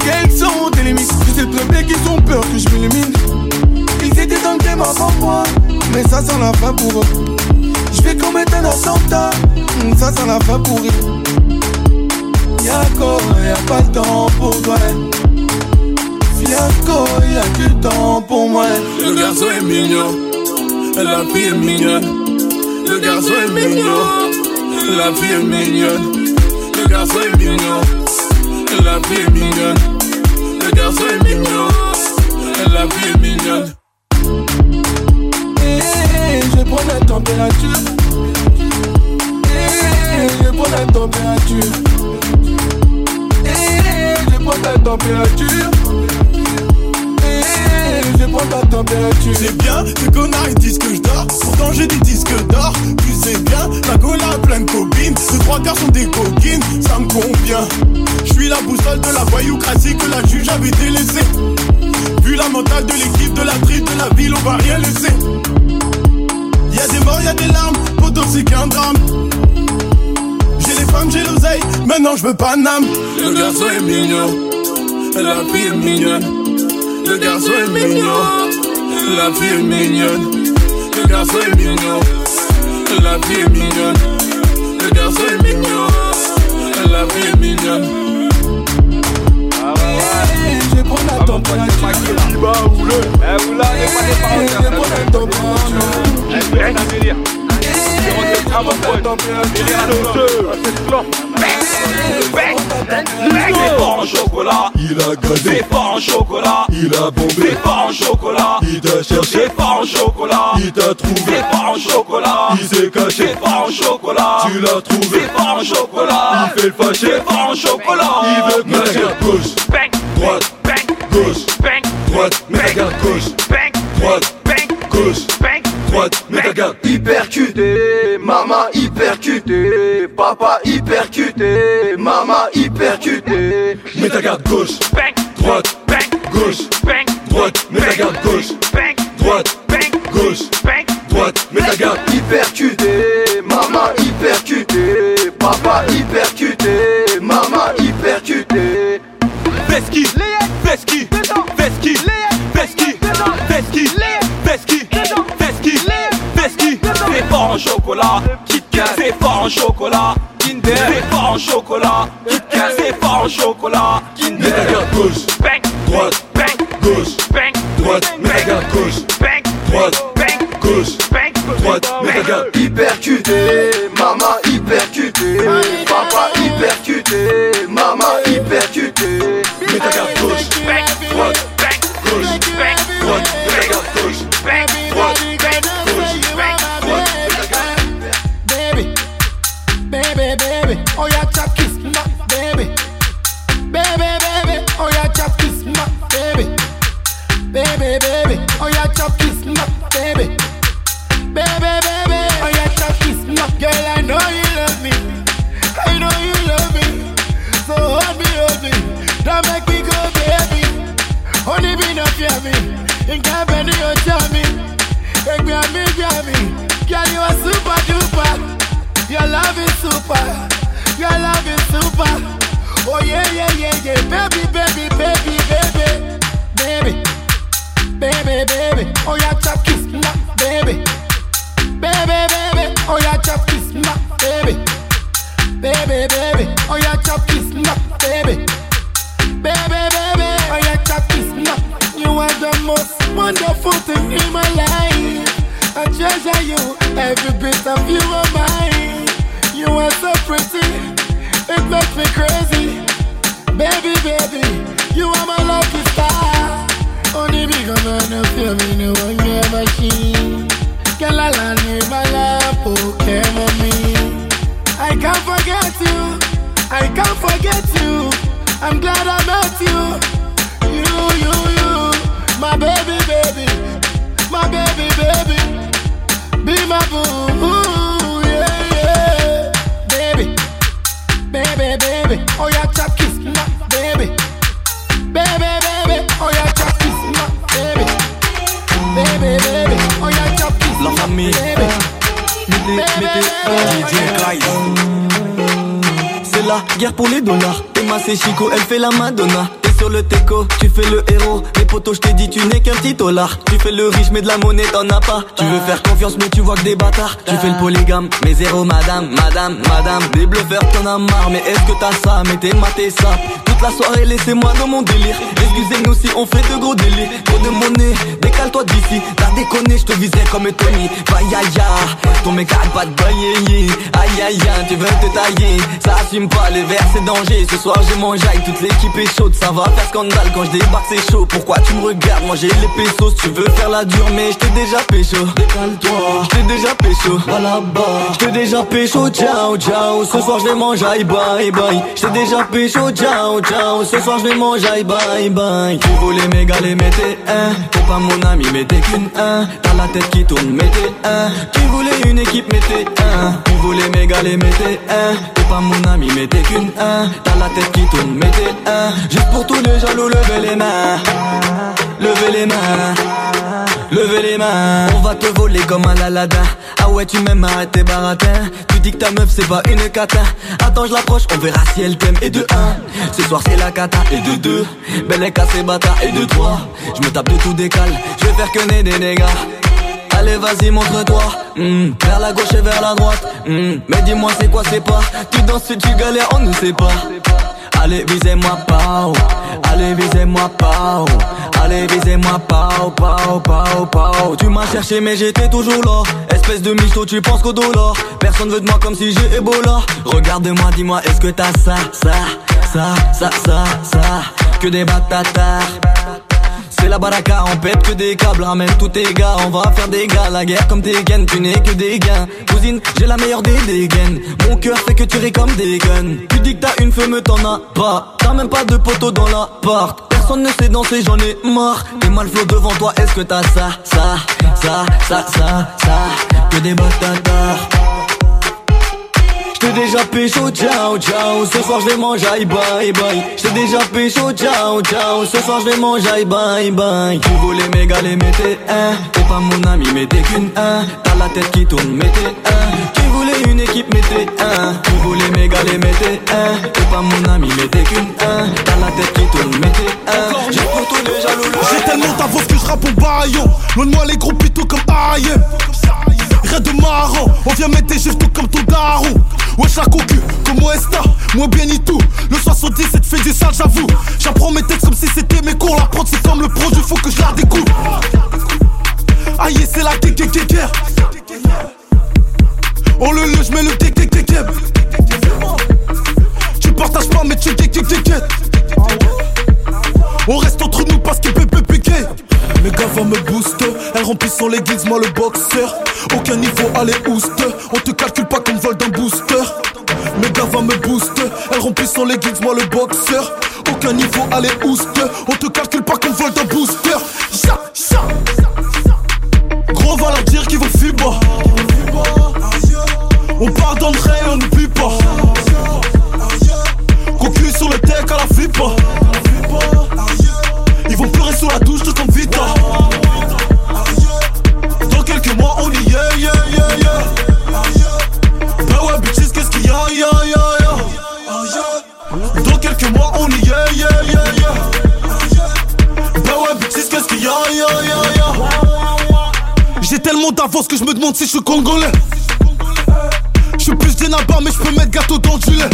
Quelles sont tes limites? Je sais très bien qu'ils ont peur que je m'élimine. Avant moi, mais ça sent la fin pour eux. Je vais commettre un attentat, hum, ça sent la fin pour eux. Y'a quoi, y'a pas le temps pour toi. Fiasco, y'a du temps pour moi. Le garçon est mignon, la fille est mignonne. Le garçon est mignon, la fille est mignonne. Le garçon est mignon, la fille est mignonne. Le garçon est mignon, la fille est mignonne. Prends la température. Eh, je prends la température. Eh, je prends la température. Eh, je prends la température. C'est bien, ces connards ils disent que je dors. Pourtant j'ai des disques d'or. Tu sais bien, la cola a plein de copines. Ces trois quarts sont des coquines, ça me convient. Je suis la boussole de la voyoucratie que la juge avait délaissée. Vu la mentale de l'équipe, de la tripe, de la ville, on va rien laisser. Morts, y'a des larmes, pourtant c'est qu'un drame. J'ai les femmes, j'ai l'oseille, maintenant je veux pas d'âme. Le garçon est mignon, la fille est mignonne. Le garçon est mignon, la fille est mignonne. Le garçon est mignon, la fille est mignonne. Le garçon est mignon, la fille est mignonne prendre ah, la température Il Eh vous pas il est ah, eh, en chocolat, il a gagné. En chocolat, il bombé. En chocolat, il t'a cherché. En chocolat, il t'a trouvé. Des pas en chocolat, il s'est caché. En chocolat, tu l'as trouvé. En chocolat, il fait le fâché. En chocolat, il veut me gauche gauche, bang, droite, regarde gauche, bang, droite, bang, gauche, bang, droite, regarde. Hypercuté, maman hypercuté, papa hypercuté, maman hypercuté. Mais ta garde gauche, bang, droite, bang, gauche, bang, droite, mais ta garde gauche, bang, droite, bang, gauche, bang, droite, mais ta garde. Hypercuté, maman hypercuté, papa hypercuté, maman hypercuté. Veski, Veski, Veski, Veski, Veski, Veski, Veski, Veski, c'est fort en chocolat, Kit c'est fort en chocolat, Kinder, c'est fort en chocolat, Kit c'est fort en chocolat, Kinder, ta garde gauche, bang, droite, bang, gauche, bang, droite, garde gauche, bang, droite, bang, gauche, bang, droite, mais ta garde. Hypercuté, maman hypercuté, papa In can't bend your me. Hey, grab me, grab me, girl, you are super duper. Your love is super. Your love is super. Oh yeah, yeah, yeah, yeah. Baby, baby, baby, baby. Baby. Baby, baby. Oh yeah, chop kiss my baby. Baby, baby. Oh yeah, chop kiss my baby. Baby, baby. Oh yeah, chop kiss my baby. Baby, baby. Oh yeah, chop kiss my. You are the most wonderful thing in my life. I treasure you, every bit of you are mine. You are so pretty, it makes me crazy. Baby, baby, you are my lucky star. Only because I know feel me, no one your machine. Girl, I in my lap, okay, mommy. forget you. I can't forget you. I'm glad I met you. You, you, you. My baby, baby. My baby, baby. Be my boo. Yeah, yeah. Baby. Baby, baby. Oh, yeah, chop kiss. My baby. Baby, baby. Oh, yeah, chop kiss. My baby. Baby, baby. Oh, yeah, chop kiss. La famille. Baby. Mettez, mettez, DJ C'est la guerre pour les dollars. Emma c'est Chico, elle fait la Madonna. T'es sur le teco, tu fais le héros. Les potos, je t'ai dit, tu n'es qu'un petit dollar. Tu fais le riche, mais de la monnaie, t'en as pas. Tu veux faire confiance, mais tu vois que des bâtards. Tu fais le polygame, mais zéro madame, madame, madame. Des bluffeurs, t'en as marre, mais est-ce que t'as ça? Mettez maté ça. La soirée, laissez-moi dans mon délire. Excusez-nous si on fait de gros délires. Trop de monnaie, décale-toi d'ici. T'as déconné, je te visais comme Tony. Aïe, ton mec a pas de. Aïe aïe aïe, tu veux te tailler. Ça assume pas les verres, c'est danger. Ce soir, j'ai jaille, toute l'équipe est chaude. Ça va faire scandale quand je débarque, c'est chaud. Pourquoi tu me regardes? Moi j'ai les pesos. Tu veux faire la dure, mais je t'ai déjà pécho. Décale-toi, je t'ai déjà pécho. Va là-bas, je t'ai déjà pécho. Ciao, ciao. Ce soir, je vais manger, aïe, bye, bye. Je t'ai déjà pécho. Ciao, ciao. Ce soir, je vais manger, bye, bye. Tu voulais m'égaler, mais t'es un. T'es pas mon ami, t'es qu'une un. T'as la tête qui tourne, t'es un. Tu voulais une équipe, t'es un. Voulais m'égaler, mais t'es un. T'es pas mon ami, t'es qu'une un. T'as la tête qui tourne, t'es un. Juste pour tous les jaloux, levez les mains. Levez les mains. Levez les mains. On va te voler comme un Aladdin. Ah ouais, tu m'aimes, arrête tes baratins. Tu dis que ta meuf, c'est pas une cata. Attends, je l'approche, on verra si elle t'aime. Et de 1, ce soir c'est la cata. Et de 2, belle est cassée bâtard. Et de 3, je me tape de tout décale. Je vais faire que des dégâts. Allez vas-y montre-toi Hmm, Vers la gauche et vers la droite Hmm, Mais dis-moi c'est quoi c'est pas? Tu danses tu galères on ne sait pas Allez visez-moi pao Allez visez-moi pao Allez visez-moi pao pao pao Tu m'as cherché mais j'étais toujours là. Espèce de misto tu penses qu'au dollar. Personne veut de moi comme si j'ai Ebola. Regarde-moi dis-moi est-ce que t'as ça ça ça ça ça ça? Que des batatards. c'est la baraka, on pète que des câbles, ramène tous tes gars, on va faire des gars, la guerre comme des gains, tu n'es que des gains. Cousine, j'ai la meilleure des dégaines, mon cœur fait que tu ris comme des guns. Tu dis que t'as une femme, t'en as pas, t'as même pas de poteau dans l'appart. Personne ne sait danser, j'en ai marre. T'es mal flot devant toi, est-ce que t'as ça, ça, ça, ça, ça, ça, que des batatards. J't'ai déjà pécho, ciao, ciao. Ce soir j'vais manger, aïe, bye, bye. J't'ai déjà pécho, ciao, ciao. Ce soir j'vais manger, aïe, bye, bye. Tu voulais m'égaler, mais t'es un. T'es pas mon ami, mais t'es qu'une un. T'as la tête qui tourne, t'es un. Tu voulais une équipe, t'es un. Tu voulais m'égaler, mais t'es un. T'es pas mon ami, mais t'es qu'une un. T'as la tête qui tourne, t'es un. J'ai pour tous les jaloux J'ai tellement d'avance que je rappe au baillon Loin de moi les gros pitos comme AM De marrant, on vient mettre des chiffres tout comme ton daron. Wesh la cocu, comme Oesta, moi bien ni tout. Le 77 fait du sale j'avoue. J'apprends mes textes comme si c'était mes cours. La prod c'est comme le produit, faut que je la découpe. Aïe c'est la guerre, guerre Oh le le, j'mets le guerre, guerre Tu partages pas mais tu guerre, guerre, guerre On reste entre nous parce qu'il peut péquer mes gars va me booster, elle remplit son leggings, moi le boxeur. Aucun niveau, allez ouste. On te calcule pas comme vol d'un booster. Mes gars va me booster, elle remplit son leggings, moi le boxeur. Aucun niveau, allez ouste. On te calcule pas comme vol d'un booster. Ya, ya. Gros va leur dire qu'ils vont FIBA. On part d'André, on n'oublie pas. Cocu sur le deck à la FIBA. Sous la douche tout comme Vita. Dans quelques mois on y est, yeah, yeah, yeah Bah ouais bitches qu'est-ce qu'il y a, yeah, yeah, yeah. Dans quelques mois on y est, yeah, yeah, yeah. Bah ouais bitches qu'est-ce qu'il y a, yeah, yeah, yeah. J'ai tellement d'avance que je me demande si je suis congolais. Je suis plus Djenaba mais je peux mettre gâteau dans du lait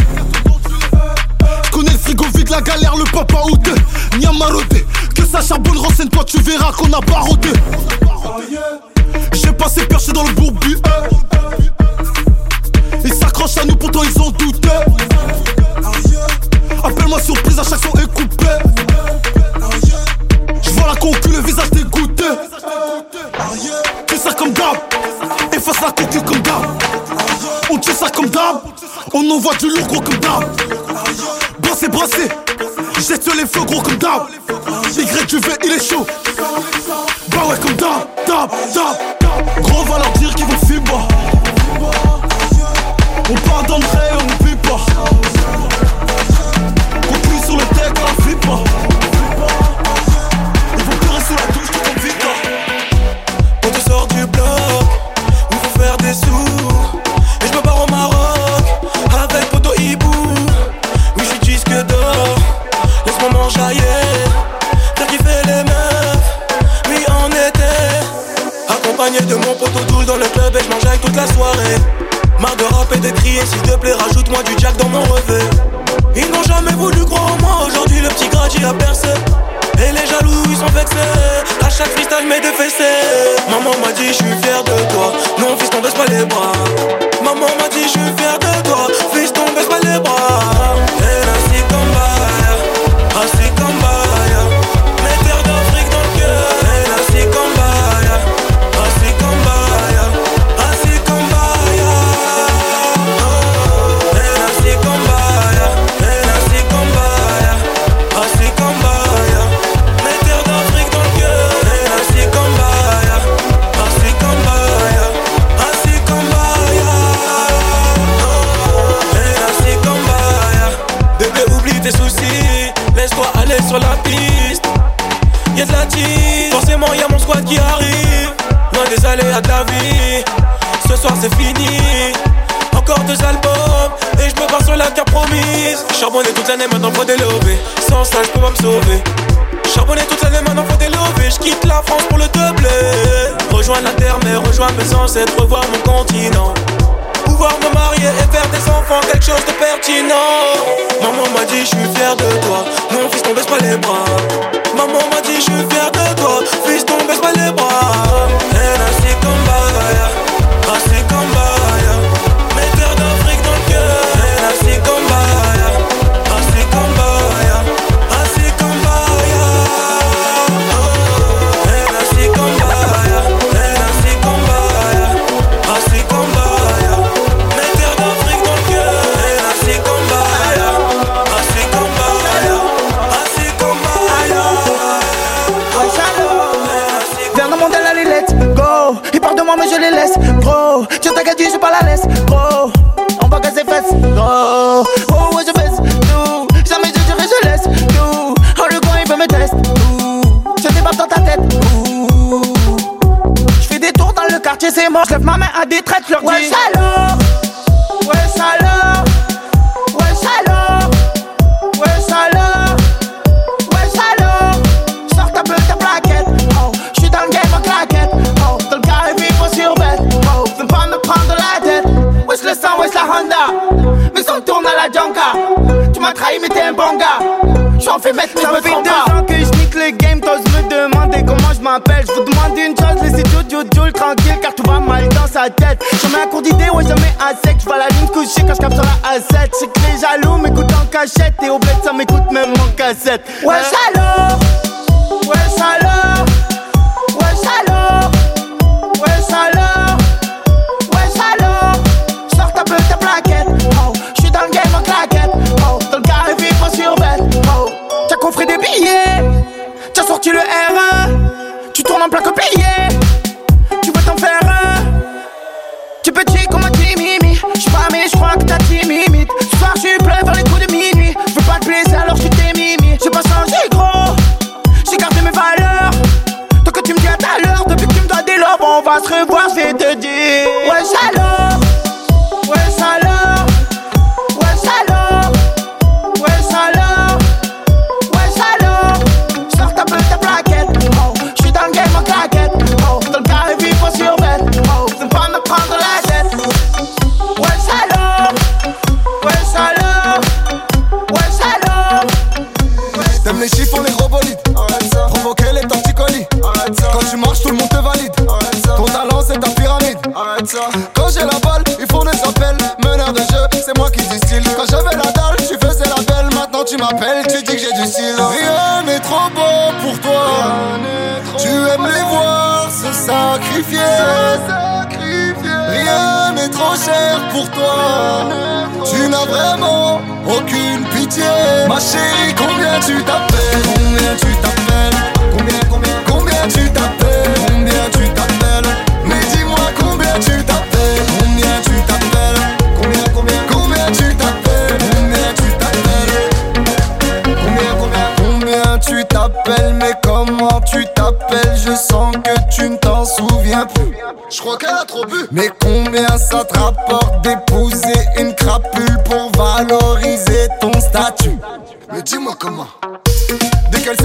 connais le frigo vide, la galère, le papa outé Niamaroté, que ça charbonne, renseigne-toi, tu verras qu'on a barodé J'ai passé perché dans le bourbier Ils s'accrochent à nous, pourtant ils ont douté Appelle-moi surprise, à chaque son est coupé. Je vois la concu, le visage dégoûté. Fais ça comme d'hab. Efface la concu comme d'hab On tue ça comme d'hab On envoie du lourd gros comme d'hab. Brassé, brassé. Jette les feux gros comme d'hab. Y tu veux, il est chaud. Bah ouais, comme d'hab, d'hab, d'hab. Sont À chaque freestyle mets des fessées. Maman m'a dit je suis fier de toi. Non fils t'en baisse pas les bras. Maman m'a dit je suis fier de toi sur la piste. Y'a de la team, forcément y'a mon squad qui arrive. Loin des aléas de la vie, ce soir c'est fini. Encore deux albums, et je me barre sur la carte promise. Charbonné toute l'année, maintenant faut délever. Sans ça, je peux pas me sauver. Charbonné toute l'année, maintenant faut délever. Je quitte la France pour le doubler. Rejoindre la terre, mais rejoindre mes ancêtres, revoir mon continent pouvoir me marier et faire des enfants, quelque chose de pertinent. Maman m'a dit, je suis fier de toi. Mon fils, t'en baisse pas les bras. Maman m'a dit, je suis fier de toi. Fils, t'en baisse pas les bras. Elle ainsi Oh, ouais, je baisse, tout. Jamais je dirai, je laisse, tout. Oh, le coin, il veut me tester. Je débarque dans ta tête. Je fais des tours dans le quartier, c'est mort. Je lève ma main à des traites, je leur dis. Ouais, salaud. Ouais. Oh. Oh. Oh, la Honda. Tu m'as trahi, mais t'es un bon gars. J'en fais mettre, mais je me trompe pas. ans que je nique le game, t'oses me demander comment je m'appelle. Je vous demande une chose, laissez Jojo Joule tranquille, car tout va mal dans sa tête. Jamais un cours d'idée, ouais, jamais à sec. Je vois la ligne couchée quand je capte sur la A7. C'est que les jaloux m'écoutent en cachette. Et au bled, ça m'écoute même en cassette. Ouais, salaud. Va se revoir, j'vais te Combien tu t'appelles Combien tu t'appelles Combien, combien, combien tu t'appelles Combien tu t'appelles Mais dis-moi combien tu t'appelles Combien tu t'appelles Combien, combien, combien tu t'appelles Combien tu t'appelles Combien, combien, combien tu t'appelles Mais comment tu t'appelles Je sens que tu ne t'en souviens plus Je crois qu'elle a trop bu Mais combien ça te rapporte d'épouser une crapule Pour valoriser ton statut dis-moi comment. Dès qu'elle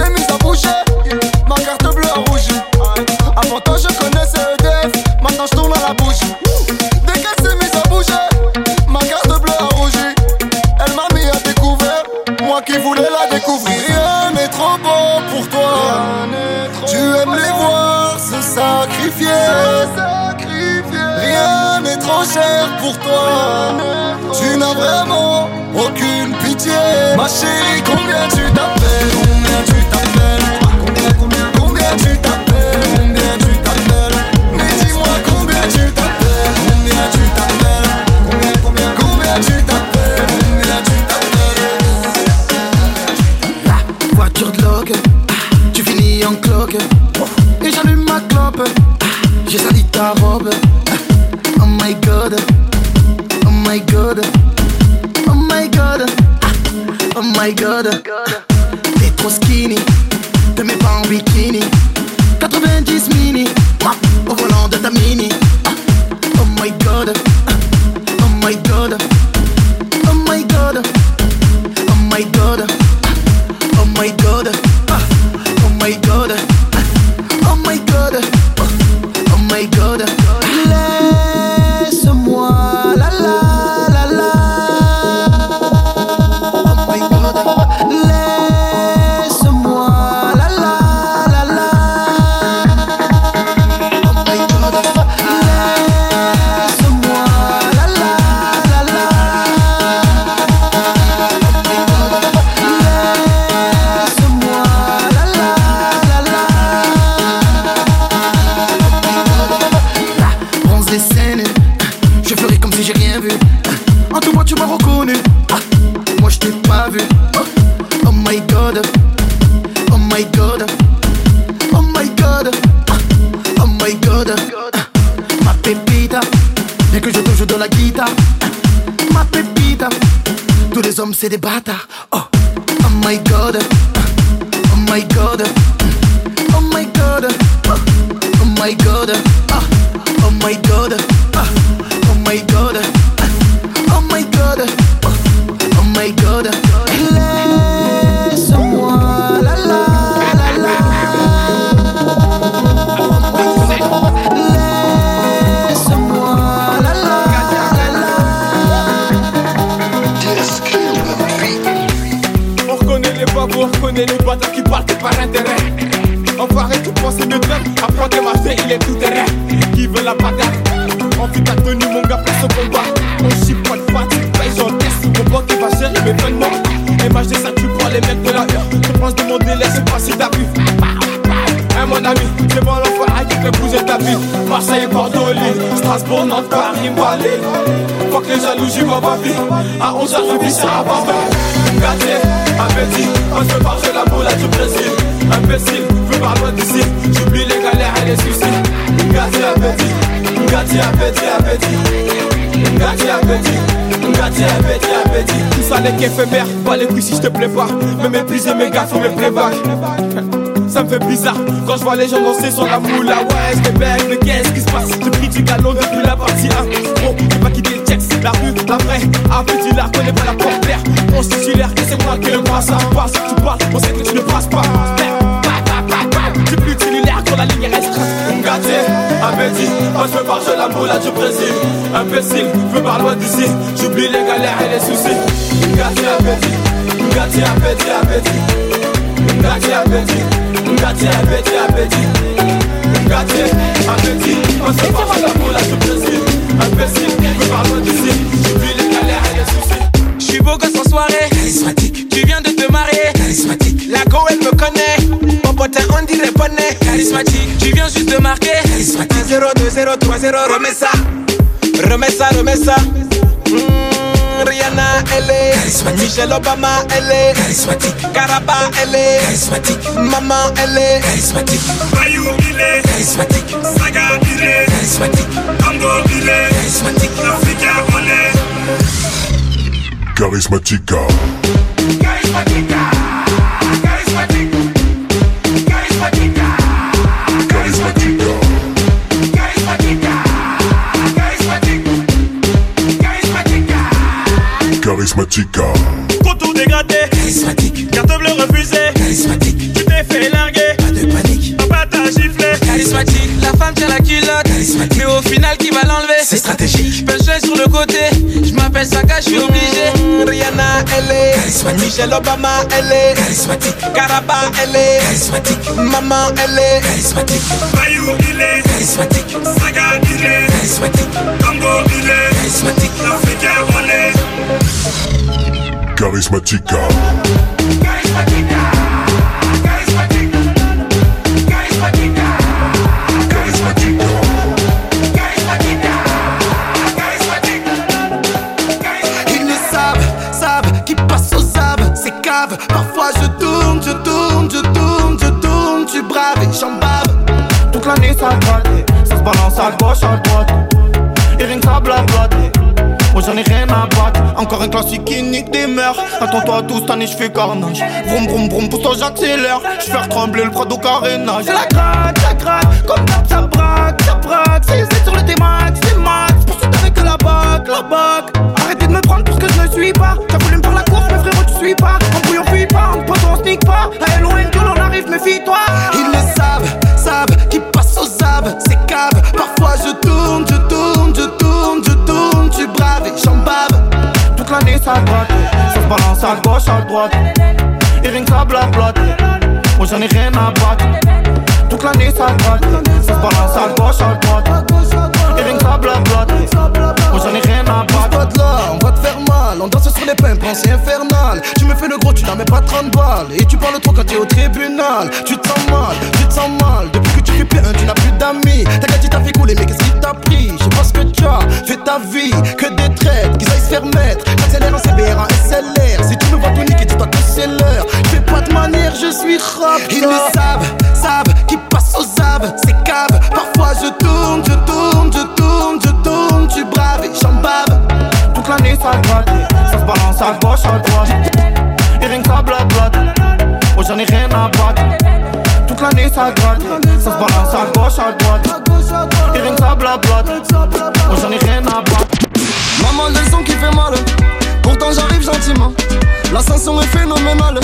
my god, oh my god, oh my god. T'es trop skinny, te mets pas en bikini. Tous les appétit. Tout ça n'est qu'éphémère, pas les couilles si je te plais pas. Me mépriser mes gars, faut me playback. Ça me fait bizarre quand je vois les gens danser sur la moula. Ouais, je bête, mais qu'est-ce qui se passe? J'ai pris du galon depuis la partie 1. Bon, j'ai pas quitté le texte, la rue, la vraie. Appétit, la connais pas la porte. On se titulaire c'est moi qui le passe. Ça passe, tu parles, on sait que tu ne passes pas. Appétit, quand je me la moula du Brésil. Imbécile, veux par loin d'ici. J'oublie les galères et les soucis. Appétit, appétit, appétit. Appétit. Gâté, appétit, appétit Gâté, appétit On se passe la boule à tout Brésil Imbécile, veux par loin d'ici. J'oublie les galères et les soucis. J'suis beau gosse en soirée. Charismatique. Tu viens de te marier. Charismatique. La go elle me connaît Pote on dirait bonnet Charismatique Tu viens juste de marquer Charismatique 0, 2, 0, 3, 0 remets ça Remets ça, remets ça. Mmh, Rihanna, elle est Michelle Obama, elle est charismatique. Caraba, elle est charismatique. Maman, elle est charismatique. Bayou, il est charismatique. Saga, il est charismatique. Tango, il est charismatique. Africa, on est Charismatica. charismatique. Charismatica. Contour dégradé, charismatique. Carte bleue refusée, charismatique. Tu t'es fait larguer, pas de panique. Papa t'a giflé, Charismatique, la femme tient la culotte. Mais au final, qui va l'enlever? C'est stratégique. Je peux le jouer sur le côté. Je m'appelle Saka, je suis obligé. Rihanna, elle est Michelle Obama, elle est charismatique. Caraba, elle est charismatique. Maman, elle est charismatique. Bayou, il est charismatique. Saga, il est charismatique. Tango, il est charismatique. Africa, on est Charismatica. Ils le savent, savent qui passe aux sables, c'est cave. Parfois je tourne, je tourne, je tourne, je tourne, tu braves et j'en bave. Toute l'année ça gratte, ça se balance à gauche, à droite. Et rien que ça blablatte. Moi j'en ai rien à battre, encore un classique qui nique des mœurs. Attends-toi tous, cette année j'fais carnage. Vroom vroom vroom, pousse-toi j'accélère. J'fais trembler le prod au carénage. C'est la gratte, ça gratte, comme d'hab ça braque, ça braque. C'est sur le T-Max, c'est max. Poursuite avec la bac, la bac. Arrêtez de me prendre pour ce que je ne suis pas. T'as voulu me faire la course, mais frérot, tu suis pas. En bouillon, fuis pas, en poteau, on sneak pas. À loin que l'on arrive, méfie-toi. Ils le savent, savent qui passe aux sables, c'est cave. Parfois je tourne, je tourne, je tourne, je tourne, tu braves et j'en bave. Toute l'année ça gratte, ça se balance à gauche, à droite. Et rien que ça blablatte. Moi j'en ai rien à battre. Toute l'année ça gratte, ça se balance à gauche, à droite. Moi j'en ai rien à battre. Pas de là, on va te faire mal. On danse sur les pimpres, c'est infernal. Tu me fais le gros, tu n'as même pas 30 balles. Et tu parles trop quand t'es au tribunal. Tu te sens mal, tu te sens mal. Depuis que tu fais un, tu n'as plus d'amis. Ta gâte, t'a fait couler, mais qu'est-ce qui t'a pris? Je sais pas ce que tu as fait ta vie. Que des traites, qu'ils aillent se faire mettre. J'accélère en CBR, en SLR. Si tu me vois tout niquer, dis-toi que c'est l'heure. Je fais pas de manière, je suis rap. Ils le savent, savent qui passe aux sables, c'est cave. Parfois je tourne, je tourne, je tourne, je tourne, tu braves et j'en bave. Toute l'année ça gratte, ça se balance à gauche, à droite. Et rien que ça blablatte, oh j'en ai rien à. Toute l'année ça gratte, ça se balance à gauche, à droite. Et rien que ça blablatte, oh j'en ai rien à battre. Maman, le son qui fait mal. Pourtant j'arrive gentiment. L'ascension est phénoménale.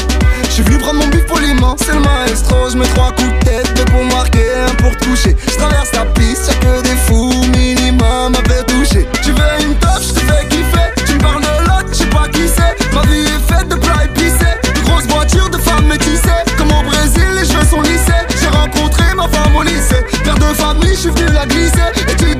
J'suis venu prendre mon bif poliment. C'est le maestro, j'mets trois coups de tête, deux pour marquer, un pour toucher. J'traverse la piste, y'a que des fous minimum à fait toucher. Tu veux une top, j'te fais kiffer. Tu me parles de l'autre, j'sais pas qui c'est. Ma vie est faite de plats épicés. De grosses voitures, de femmes métissées. Comme au Brésil, les cheveux sont lissés. J'ai rencontré ma femme au lycée. Père de famille, j'suis venu la glisser. Et tu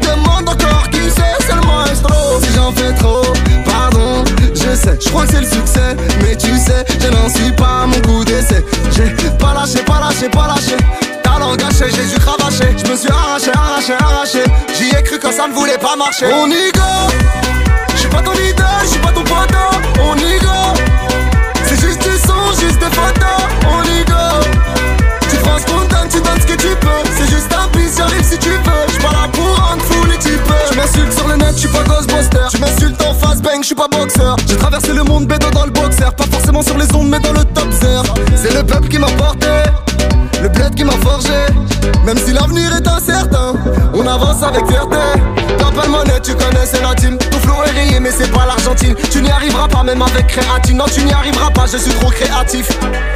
je sais. J'crois que c'est le succès. Mais tu sais, je n'en suis pas à mon coup d'essai. J'ai pas lâché, pas lâché, pas lâché. Talent gâché, j'ai dû cravacher. Je me suis arraché, arraché, arraché. J'y ai cru quand ça ne voulait pas marcher. On y go. J'suis pas ton leader, j'suis pas ton poteau. On y go. C'est juste du son, juste des photos. On y go. Tu te rends spontané, tu donnes ce que tu peux. C'est juste un bis, j'arrive si tu veux. Pas là pour rendre fou les types. Tu m'insultes sur le net, j'suis pas Ghostbuster. Tu m'insultes en bang, j'suis pas boxeur. J'ai traversé le monde, bédo dans le boxer. Pas forcément sur les ondes, mais dans le top zero. C'est le peuple qui m'a porté. Le bled qui m'a forgé. Même si l'avenir est incertain, on avance avec fierté. T'as pas de monnaie, tu connais, c'est la team. Ton flow est rayé, mais c'est pas l'Argentine. Tu n'y arriveras pas, même avec créatine. Non, tu n'y arriveras pas, je suis trop créatif.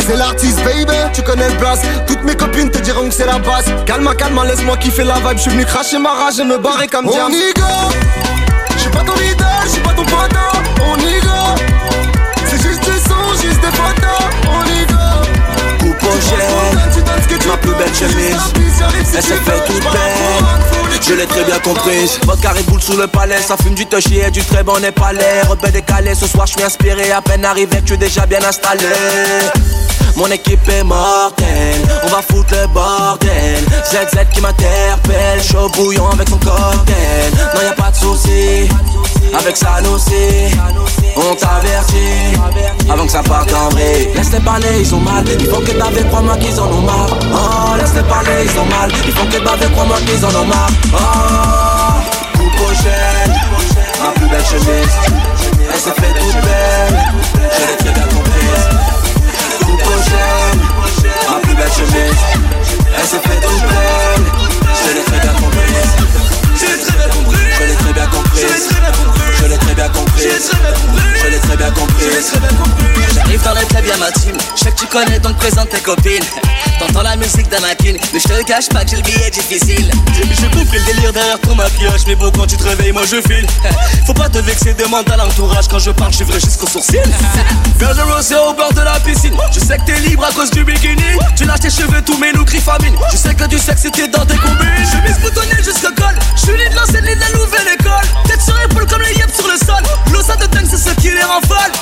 C'est l'artiste, baby, tu connais le place. Toutes mes copines te diront que c'est la base. Calme, calme, laisse-moi kiffer la vibe. Je suis venu cracher ma rage et me barrer comme Diam. On y go! J'suis pas ton leader, j'suis pas ton poteau. On y go! C'est juste du son, juste des photos. On y jet, ma plus belle chemise. Elle s'est fait toute belle, je l'ai très bien comprise. Vodka Red Bull sous le palais, ça fume du touchy du très bon népalais Rebelle décalé, ce soir je suis inspiré. À peine arrivé tu es déjà bien installé. Mon équipe est mortelle, on va foutre le bordel. ZZ qui m'interpelle, chaud bouillon avec son cocktail. Non, y a pas de souci, avec ça nous aussi. On t'avertit, avant que ça parte en vrai. Laisse-les parler, ils ont mal. Ils font que baver, crois-moi qu'ils en ont marre. Oh, laisse-les parler, ils ont mal. Ils font que baver, crois-moi qu'ils en ont marre. Oh, coup prochaine, ma plus belle chemise. Elle s'est fait toute belle, je l'ai très bien comprise. Coup prochaine, ma plus belle chemise. Elle s'est fait toute belle, je l'ai très bien comprise. Je l'ai très bien compris. Je l'ai très bien compris. Je l'ai très bien compris. Je l'ai très bien compris. Je. Je. Je. J'arrive dans le très bien ma team Je sais que tu connais donc présente tes copines. T'entends la musique d'Anakin Mais je te cache pas que j'ai le billet difficile. J'ai compris le délire derrière ton maquillage Mais bon quand tu te réveilles moi je file. Faut pas te vexer demande à l'entourage. Quand je parle je suis vrai jusqu'au sourcil. Vers le rosé au bord de la piscine. Je sais que t'es libre à cause du bikini. Tu lâches tes cheveux tous mes looks famine Je sais que du sexe c'était dans tes combines. Chemise boutonnée jusqu'au col. Je suis de l'ancienne de la nouvelle école. Tête sur épaule comme les yep sur le sol. L'osa de dingue c'est ce qui les rend folles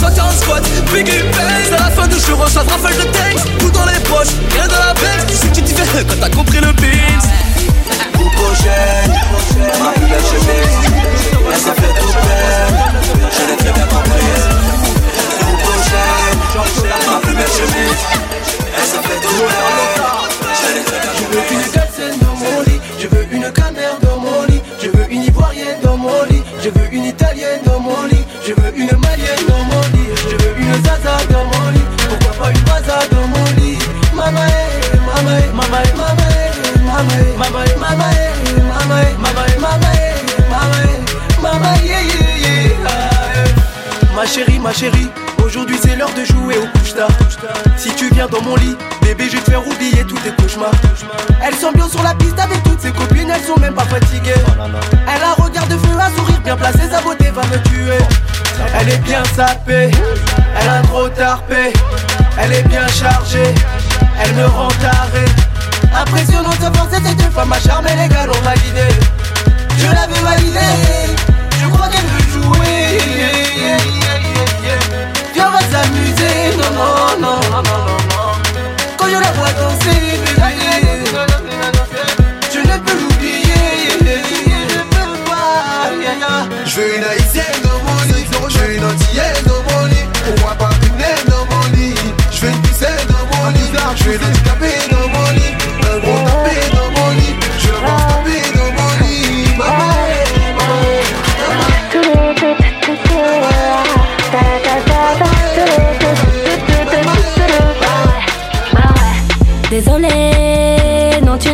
140 squats, biggie bang À la fin du on se rafale de tanks Tout dans les poches, rien dans la veine. Tu sais que tu t'y fais quand t'as compris le beat. Coup prochaine, ma plus belle chemise. Elle s'est fait toute belle, je l'ai très bien comprise. Coup prochaine, ma plus belle chemise. Elle s'est fait toute belle, je l'ai très bien Je Ma chérie, aujourd'hui c'est l'heure de jouer au couche-tard. Si tu viens dans mon lit, bébé, je vais te faire oublier tous tes cauchemars. Elle bien sur la piste avec toutes ses copines, elles sont même pas fatiguées. Elle a un regard de feu, un sourire bien placé, sa beauté va me tuer. Elle est bien sapée, elle a trop tarpé, elle est bien chargée, elle me rend taré. Impressionnante sa force, cette deux femmes à charme, les gars l'ont validé. Je la veux valider, je crois qu'elle veut jouer. On va s'amuser, non, non, non, non, non, non. Quand je la vois danser, bébé, je ne peux l'oublier, je veux une haïtienne dans mon lit. Je veux une antillaise dans mon lit. Pourquoi pas une naine dans mon lit? Je veux une pucelle dans mon lit. Je veux un tapé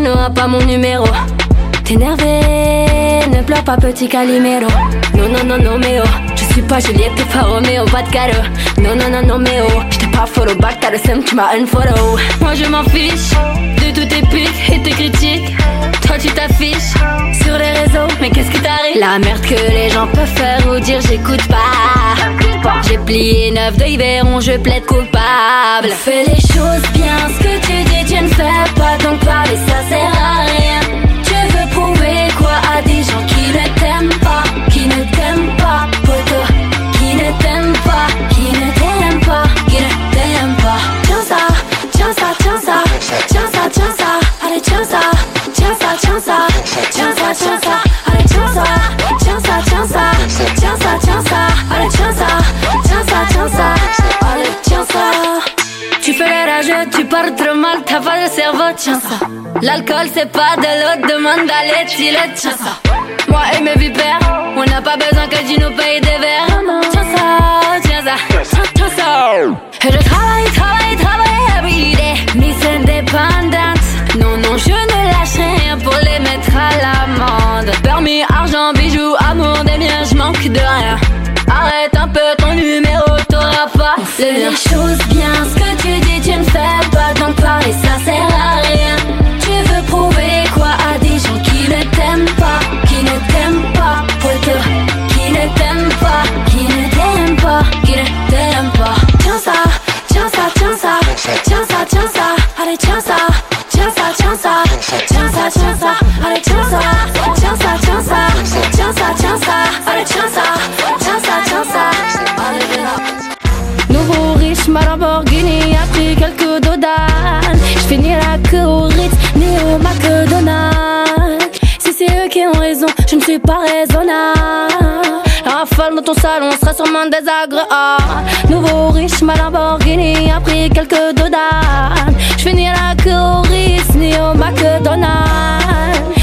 N'auras pas mon numéro. T'es énervé, ne pleure pas petit Calimero. Non non non non mais oh Je suis pas Juliette, t'es pas Roméo, pas de cadeau Non non non non mais oh J't'ai pas follow back, t'as le seum, tu m'as unfollow. Moi je m'en fiche de tous tes pics et tes critiques. Toi tu t'affiches sur les réseaux Mais qu'est-ce qui t'arrive? La merde que les gens peuvent faire ou dire j'écoute pas. J'ai plié neuf de verront je plaide coupable. Fais les choses bien, ce que ne fais pas Donc parler ça sert à rien. Tu veux prouver quoi à des gens qui ne t'aiment pas Qui ne t'aiment pas, poto Qui ne t'aiment pas, qui ne t'aiment pas Qui ne t'aiment pas. Tiens ça, tiens ça, tiens ça Tiens ça, tiens ça, allez tiens ça Tiens ça, tiens ça, tiens ça, tiens ça tu parles trop mal, t'as pas de cerveau, tiens ça. L'alcool c'est pas de l'eau, demande d'aller le tiens ça. Moi et mes vipères, on n'a pas besoin que tu nous payes des verres. Tiens ça, tiens ça, tiens, tiens ça. Et je travaille, travaille, travaille everyday, Miss indépendante. Non, non, je ne lâche rien pour les mettre à l'amende. Permis, argent, bijoux, amour, des biens, je manque de rien. Arrête un peu ton numéro, t'auras pas le les choses ça, tiens ça, allez tiens ça, tiens ça, tiens ça, tiens ça, tiens ça, allez tiens ça, tiens ça, tiens ça, tiens ça, tiens ça, allez tiens ça, tiens ça, tiens ça. Nouveau riche, ma Lamborghini a pris quelques dodans. J'finirai que au Ritz, ni au McDonald's. Si c'est eux qui ont raison, je ne suis pas raisonnable. La dans ton salon sera sûrement désagréable. Nouveau riche, ma Lamborghini a pris quelques dodans. J'finis la queue au Ritz, ni au McDonald's.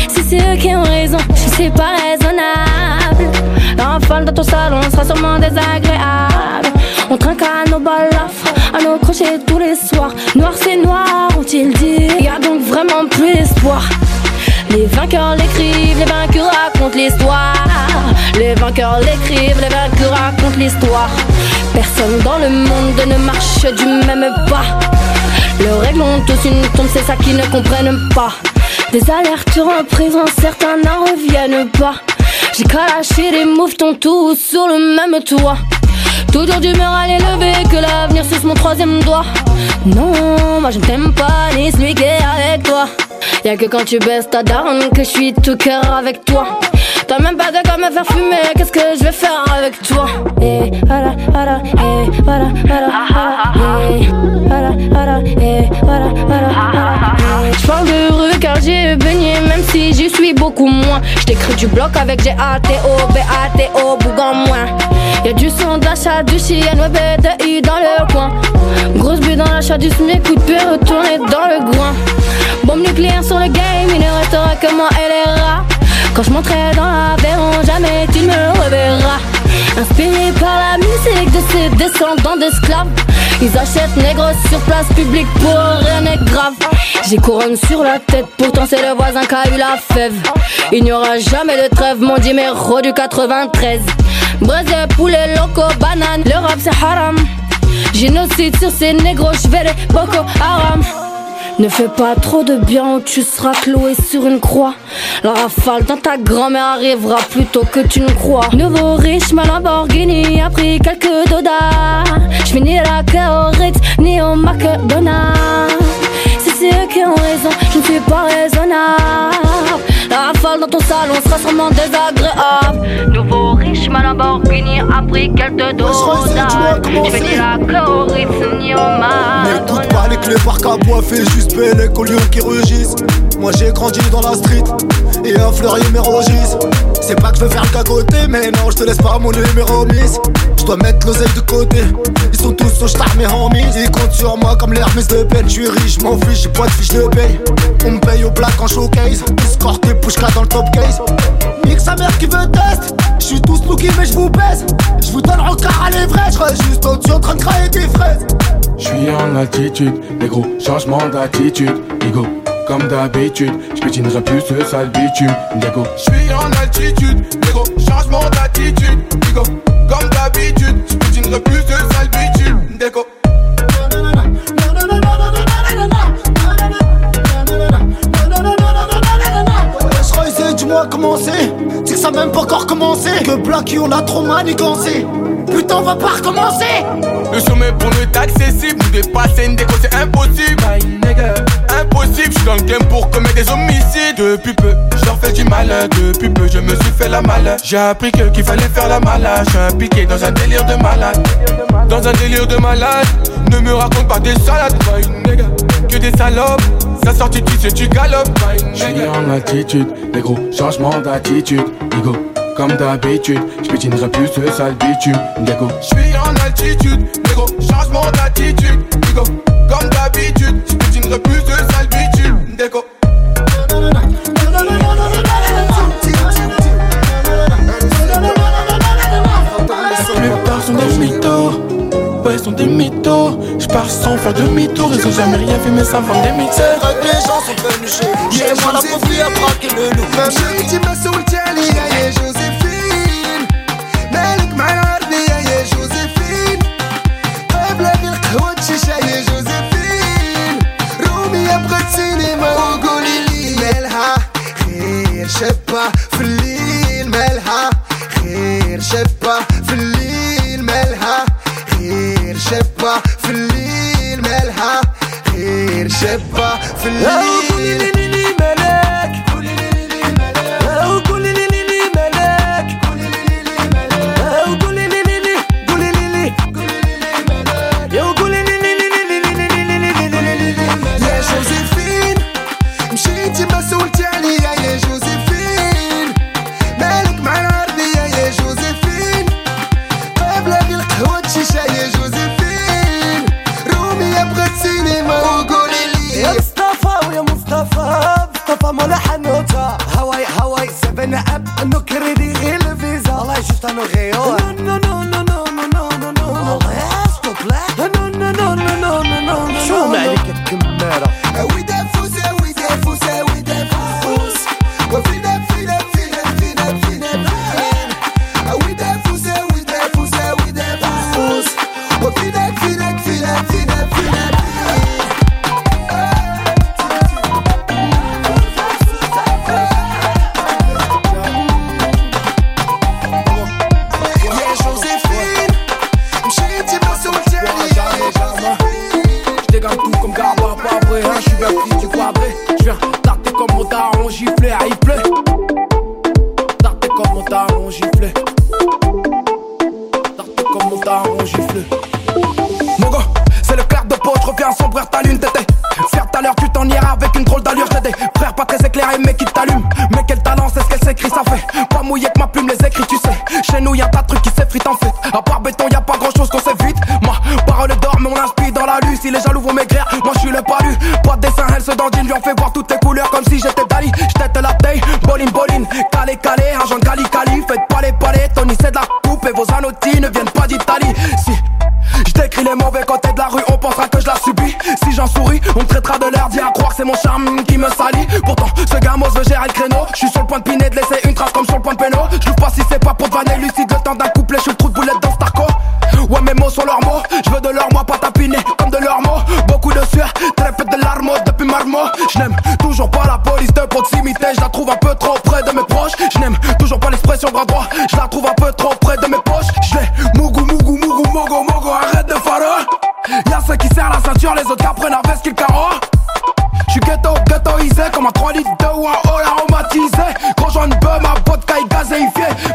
Si c'est eux qui ont raison, je suis pas raisonnable. La rafale dans ton salon sera sûrement désagréable. On trinque à nos balafres, à nos crochets tous les soirs. Noir c'est noir, ont-ils dit. Y a donc vraiment plus d'espoir. Les vainqueurs l'écrivent, les vaincus racontent l'histoire. Les vainqueurs l'écrivent, les vaincus racontent l'histoire. Personne dans le monde ne marche du même pas. Le règles ont tous une tombe, c'est ça qu'ils ne comprennent pas. Des alertes en certains n'en reviennent pas. J'ai calaché les mouvements tous sur le même toit. Toujours d'humeur élevé que l'avenir suce mon troisième doigt. Non, moi je ne t'aime pas, ni celui qui est avec toi. Y'a que quand tu baisses ta daronne que je suis tout cœur avec toi. T'as même pas de quoi me faire fumer, qu'est-ce que je vais faire avec toi? Et voilà, voilà, et voilà, voilà, voilà, et voilà, voilà, et voilà, voilà, Je parle de rue car j'ai baigné, même si j'y suis beaucoup moins. J't'écris du bloc avec G-A-T-O, B-A-T-O, bougon moins. Y'a du son d'achat, du chien, ouais, de I dans le coin. Grosse bulle dans l'achat du SMIC, coup de pied retourné dans le groin. Bombe nucléaire sur le game, il ne restera que moi et les rats. Quand je monterai dans l'Aveyron, jamais tu ne me reverras. Inspiré par la musique de ces descendants d'esclaves. Ils achètent négros sur place publique pour rien n'est grave. J'ai couronne sur la tête, pourtant c'est le voisin qui a eu la fève. Il n'y aura jamais de trêve, mon numéro du 93. Brésil, poulet, loco, banane, l'Europe c'est haram. Génocide sur ces négros, je vais les Boko Haram. Ne fais pas trop de bien ou tu seras cloué sur une croix. La rafale dans ta grand-mère arrivera plus tôt que tu ne crois. Nouveau riche, ma Lamborghini a pris quelques dodas. La queue au Ritz, ni au McDonald's. C'est eux qui ont raison, je ne suis pas raisonnable. La dans ton salon sera sûrement désagréable. Nouveau riche, ma Lamborghini a pris quelques dodas. Je finis la queue au Ritz, ni au N'écoute pas les clés par cabois, fais juste qu'au lion qui rugissent. Moi j'ai grandi dans la street et un fleurier mes rogis. C'est pas que je veux faire le cagoté, mais non, je te laisse pas mon numéro miss. Je dois mettre l'oseille de côté. Ils sont tous au star mes homies. Ils comptent sur moi comme l'Hermès de peine. Je suis riche, m'en fiche, j'ai pas de fiche de paye. On me paye au black en showcase. Escorté, pushka dans le top case. Nique sa mère qui veut test. Je suis tous looky, mais je vous baisse. Je vous donne encore à l'ivresse. Je reste juste au-dessus en train de crailler des fraises. Je suis en altitude, les gros changements d'attitude, ego. Comme d'habitude, je pétinerai plus ce sale bitume, Diego. Je suis en altitude, les gros changements d'attitude, ego. Comme d'habitude, je pétinerai plus ce sale bitume, Diego. Dis-moi comment c'est. C'est que ça a même pas encore commencé. Que Blacky on a trop manigancé. Putain, on va pas recommencer. Le sommet pour nous est accessible, nous dépasser une déco c'est impossible. Impossible, je suis dans le game pour commettre des homicides. Depuis peu, je leur fais du mal. Depuis peu, je me suis fait la malade. J'ai appris que qu'il fallait faire la malade. Je suis impliqué dans un délire de malade. Dans un délire de malade. Ne me raconte pas des salades, que des salopes. Sa sortie tu sais tu galopes. Je suis en attitude, les gros changements d'attitude, ego. Comme d'habitude, je pétinerai plus ce sale bitume. Je suis en altitude, les gros changements d'attitude, ego. Comme d'habitude, jamais rien mais ça vend des mixeurs. Les gens sont venus chez nous. Chez moi, la a braqué le dans la luce, si les jaloux vont maigrir, moi je suis le palu. Pas de dessin, elle se dandine, lui en fait voir toutes tes couleurs comme si j'étais Dali. J'tête la taille, boline, boline, calé, calé, agent cali, cali. Faites pas les palais, Tony c'est de la coupe et vos anotis ne viennent pas d'Italie. Si J'décris les mauvais côtés de la rue, on pensera que je la subis. Si j'en souris, on traitera de l'air d'y à croire que c'est mon charme qui me salit. Pourtant, ce gamos veut gérer le créneau. J'suis sur le point de piner, de laisser une trace comme sur le point de péno. J'louvre pas si c'est pas pour vanner lucide le temps d'un couplet. J'suis le trou de boulette dans Starco. Ouais, mes mots sont leurs mots. J'veux de leur moi pas depuis marmot Je n'aime toujours pas la police de proximité Je la trouve un peu trop près de mes proches Je n'aime toujours pas l'expression bras droit Je la trouve un peu trop près de mes poches Je l'ai mougou mougou mougou mogo mogo Arrête de faire Y'a ceux qui serrent la ceinture Les autres qui apprennent à veste qu'ils carreau J'suis ghetto, ghettoisé Comme un 3 litres de wa aromatisé Quand j'en veux ma vodka est gazéifiée.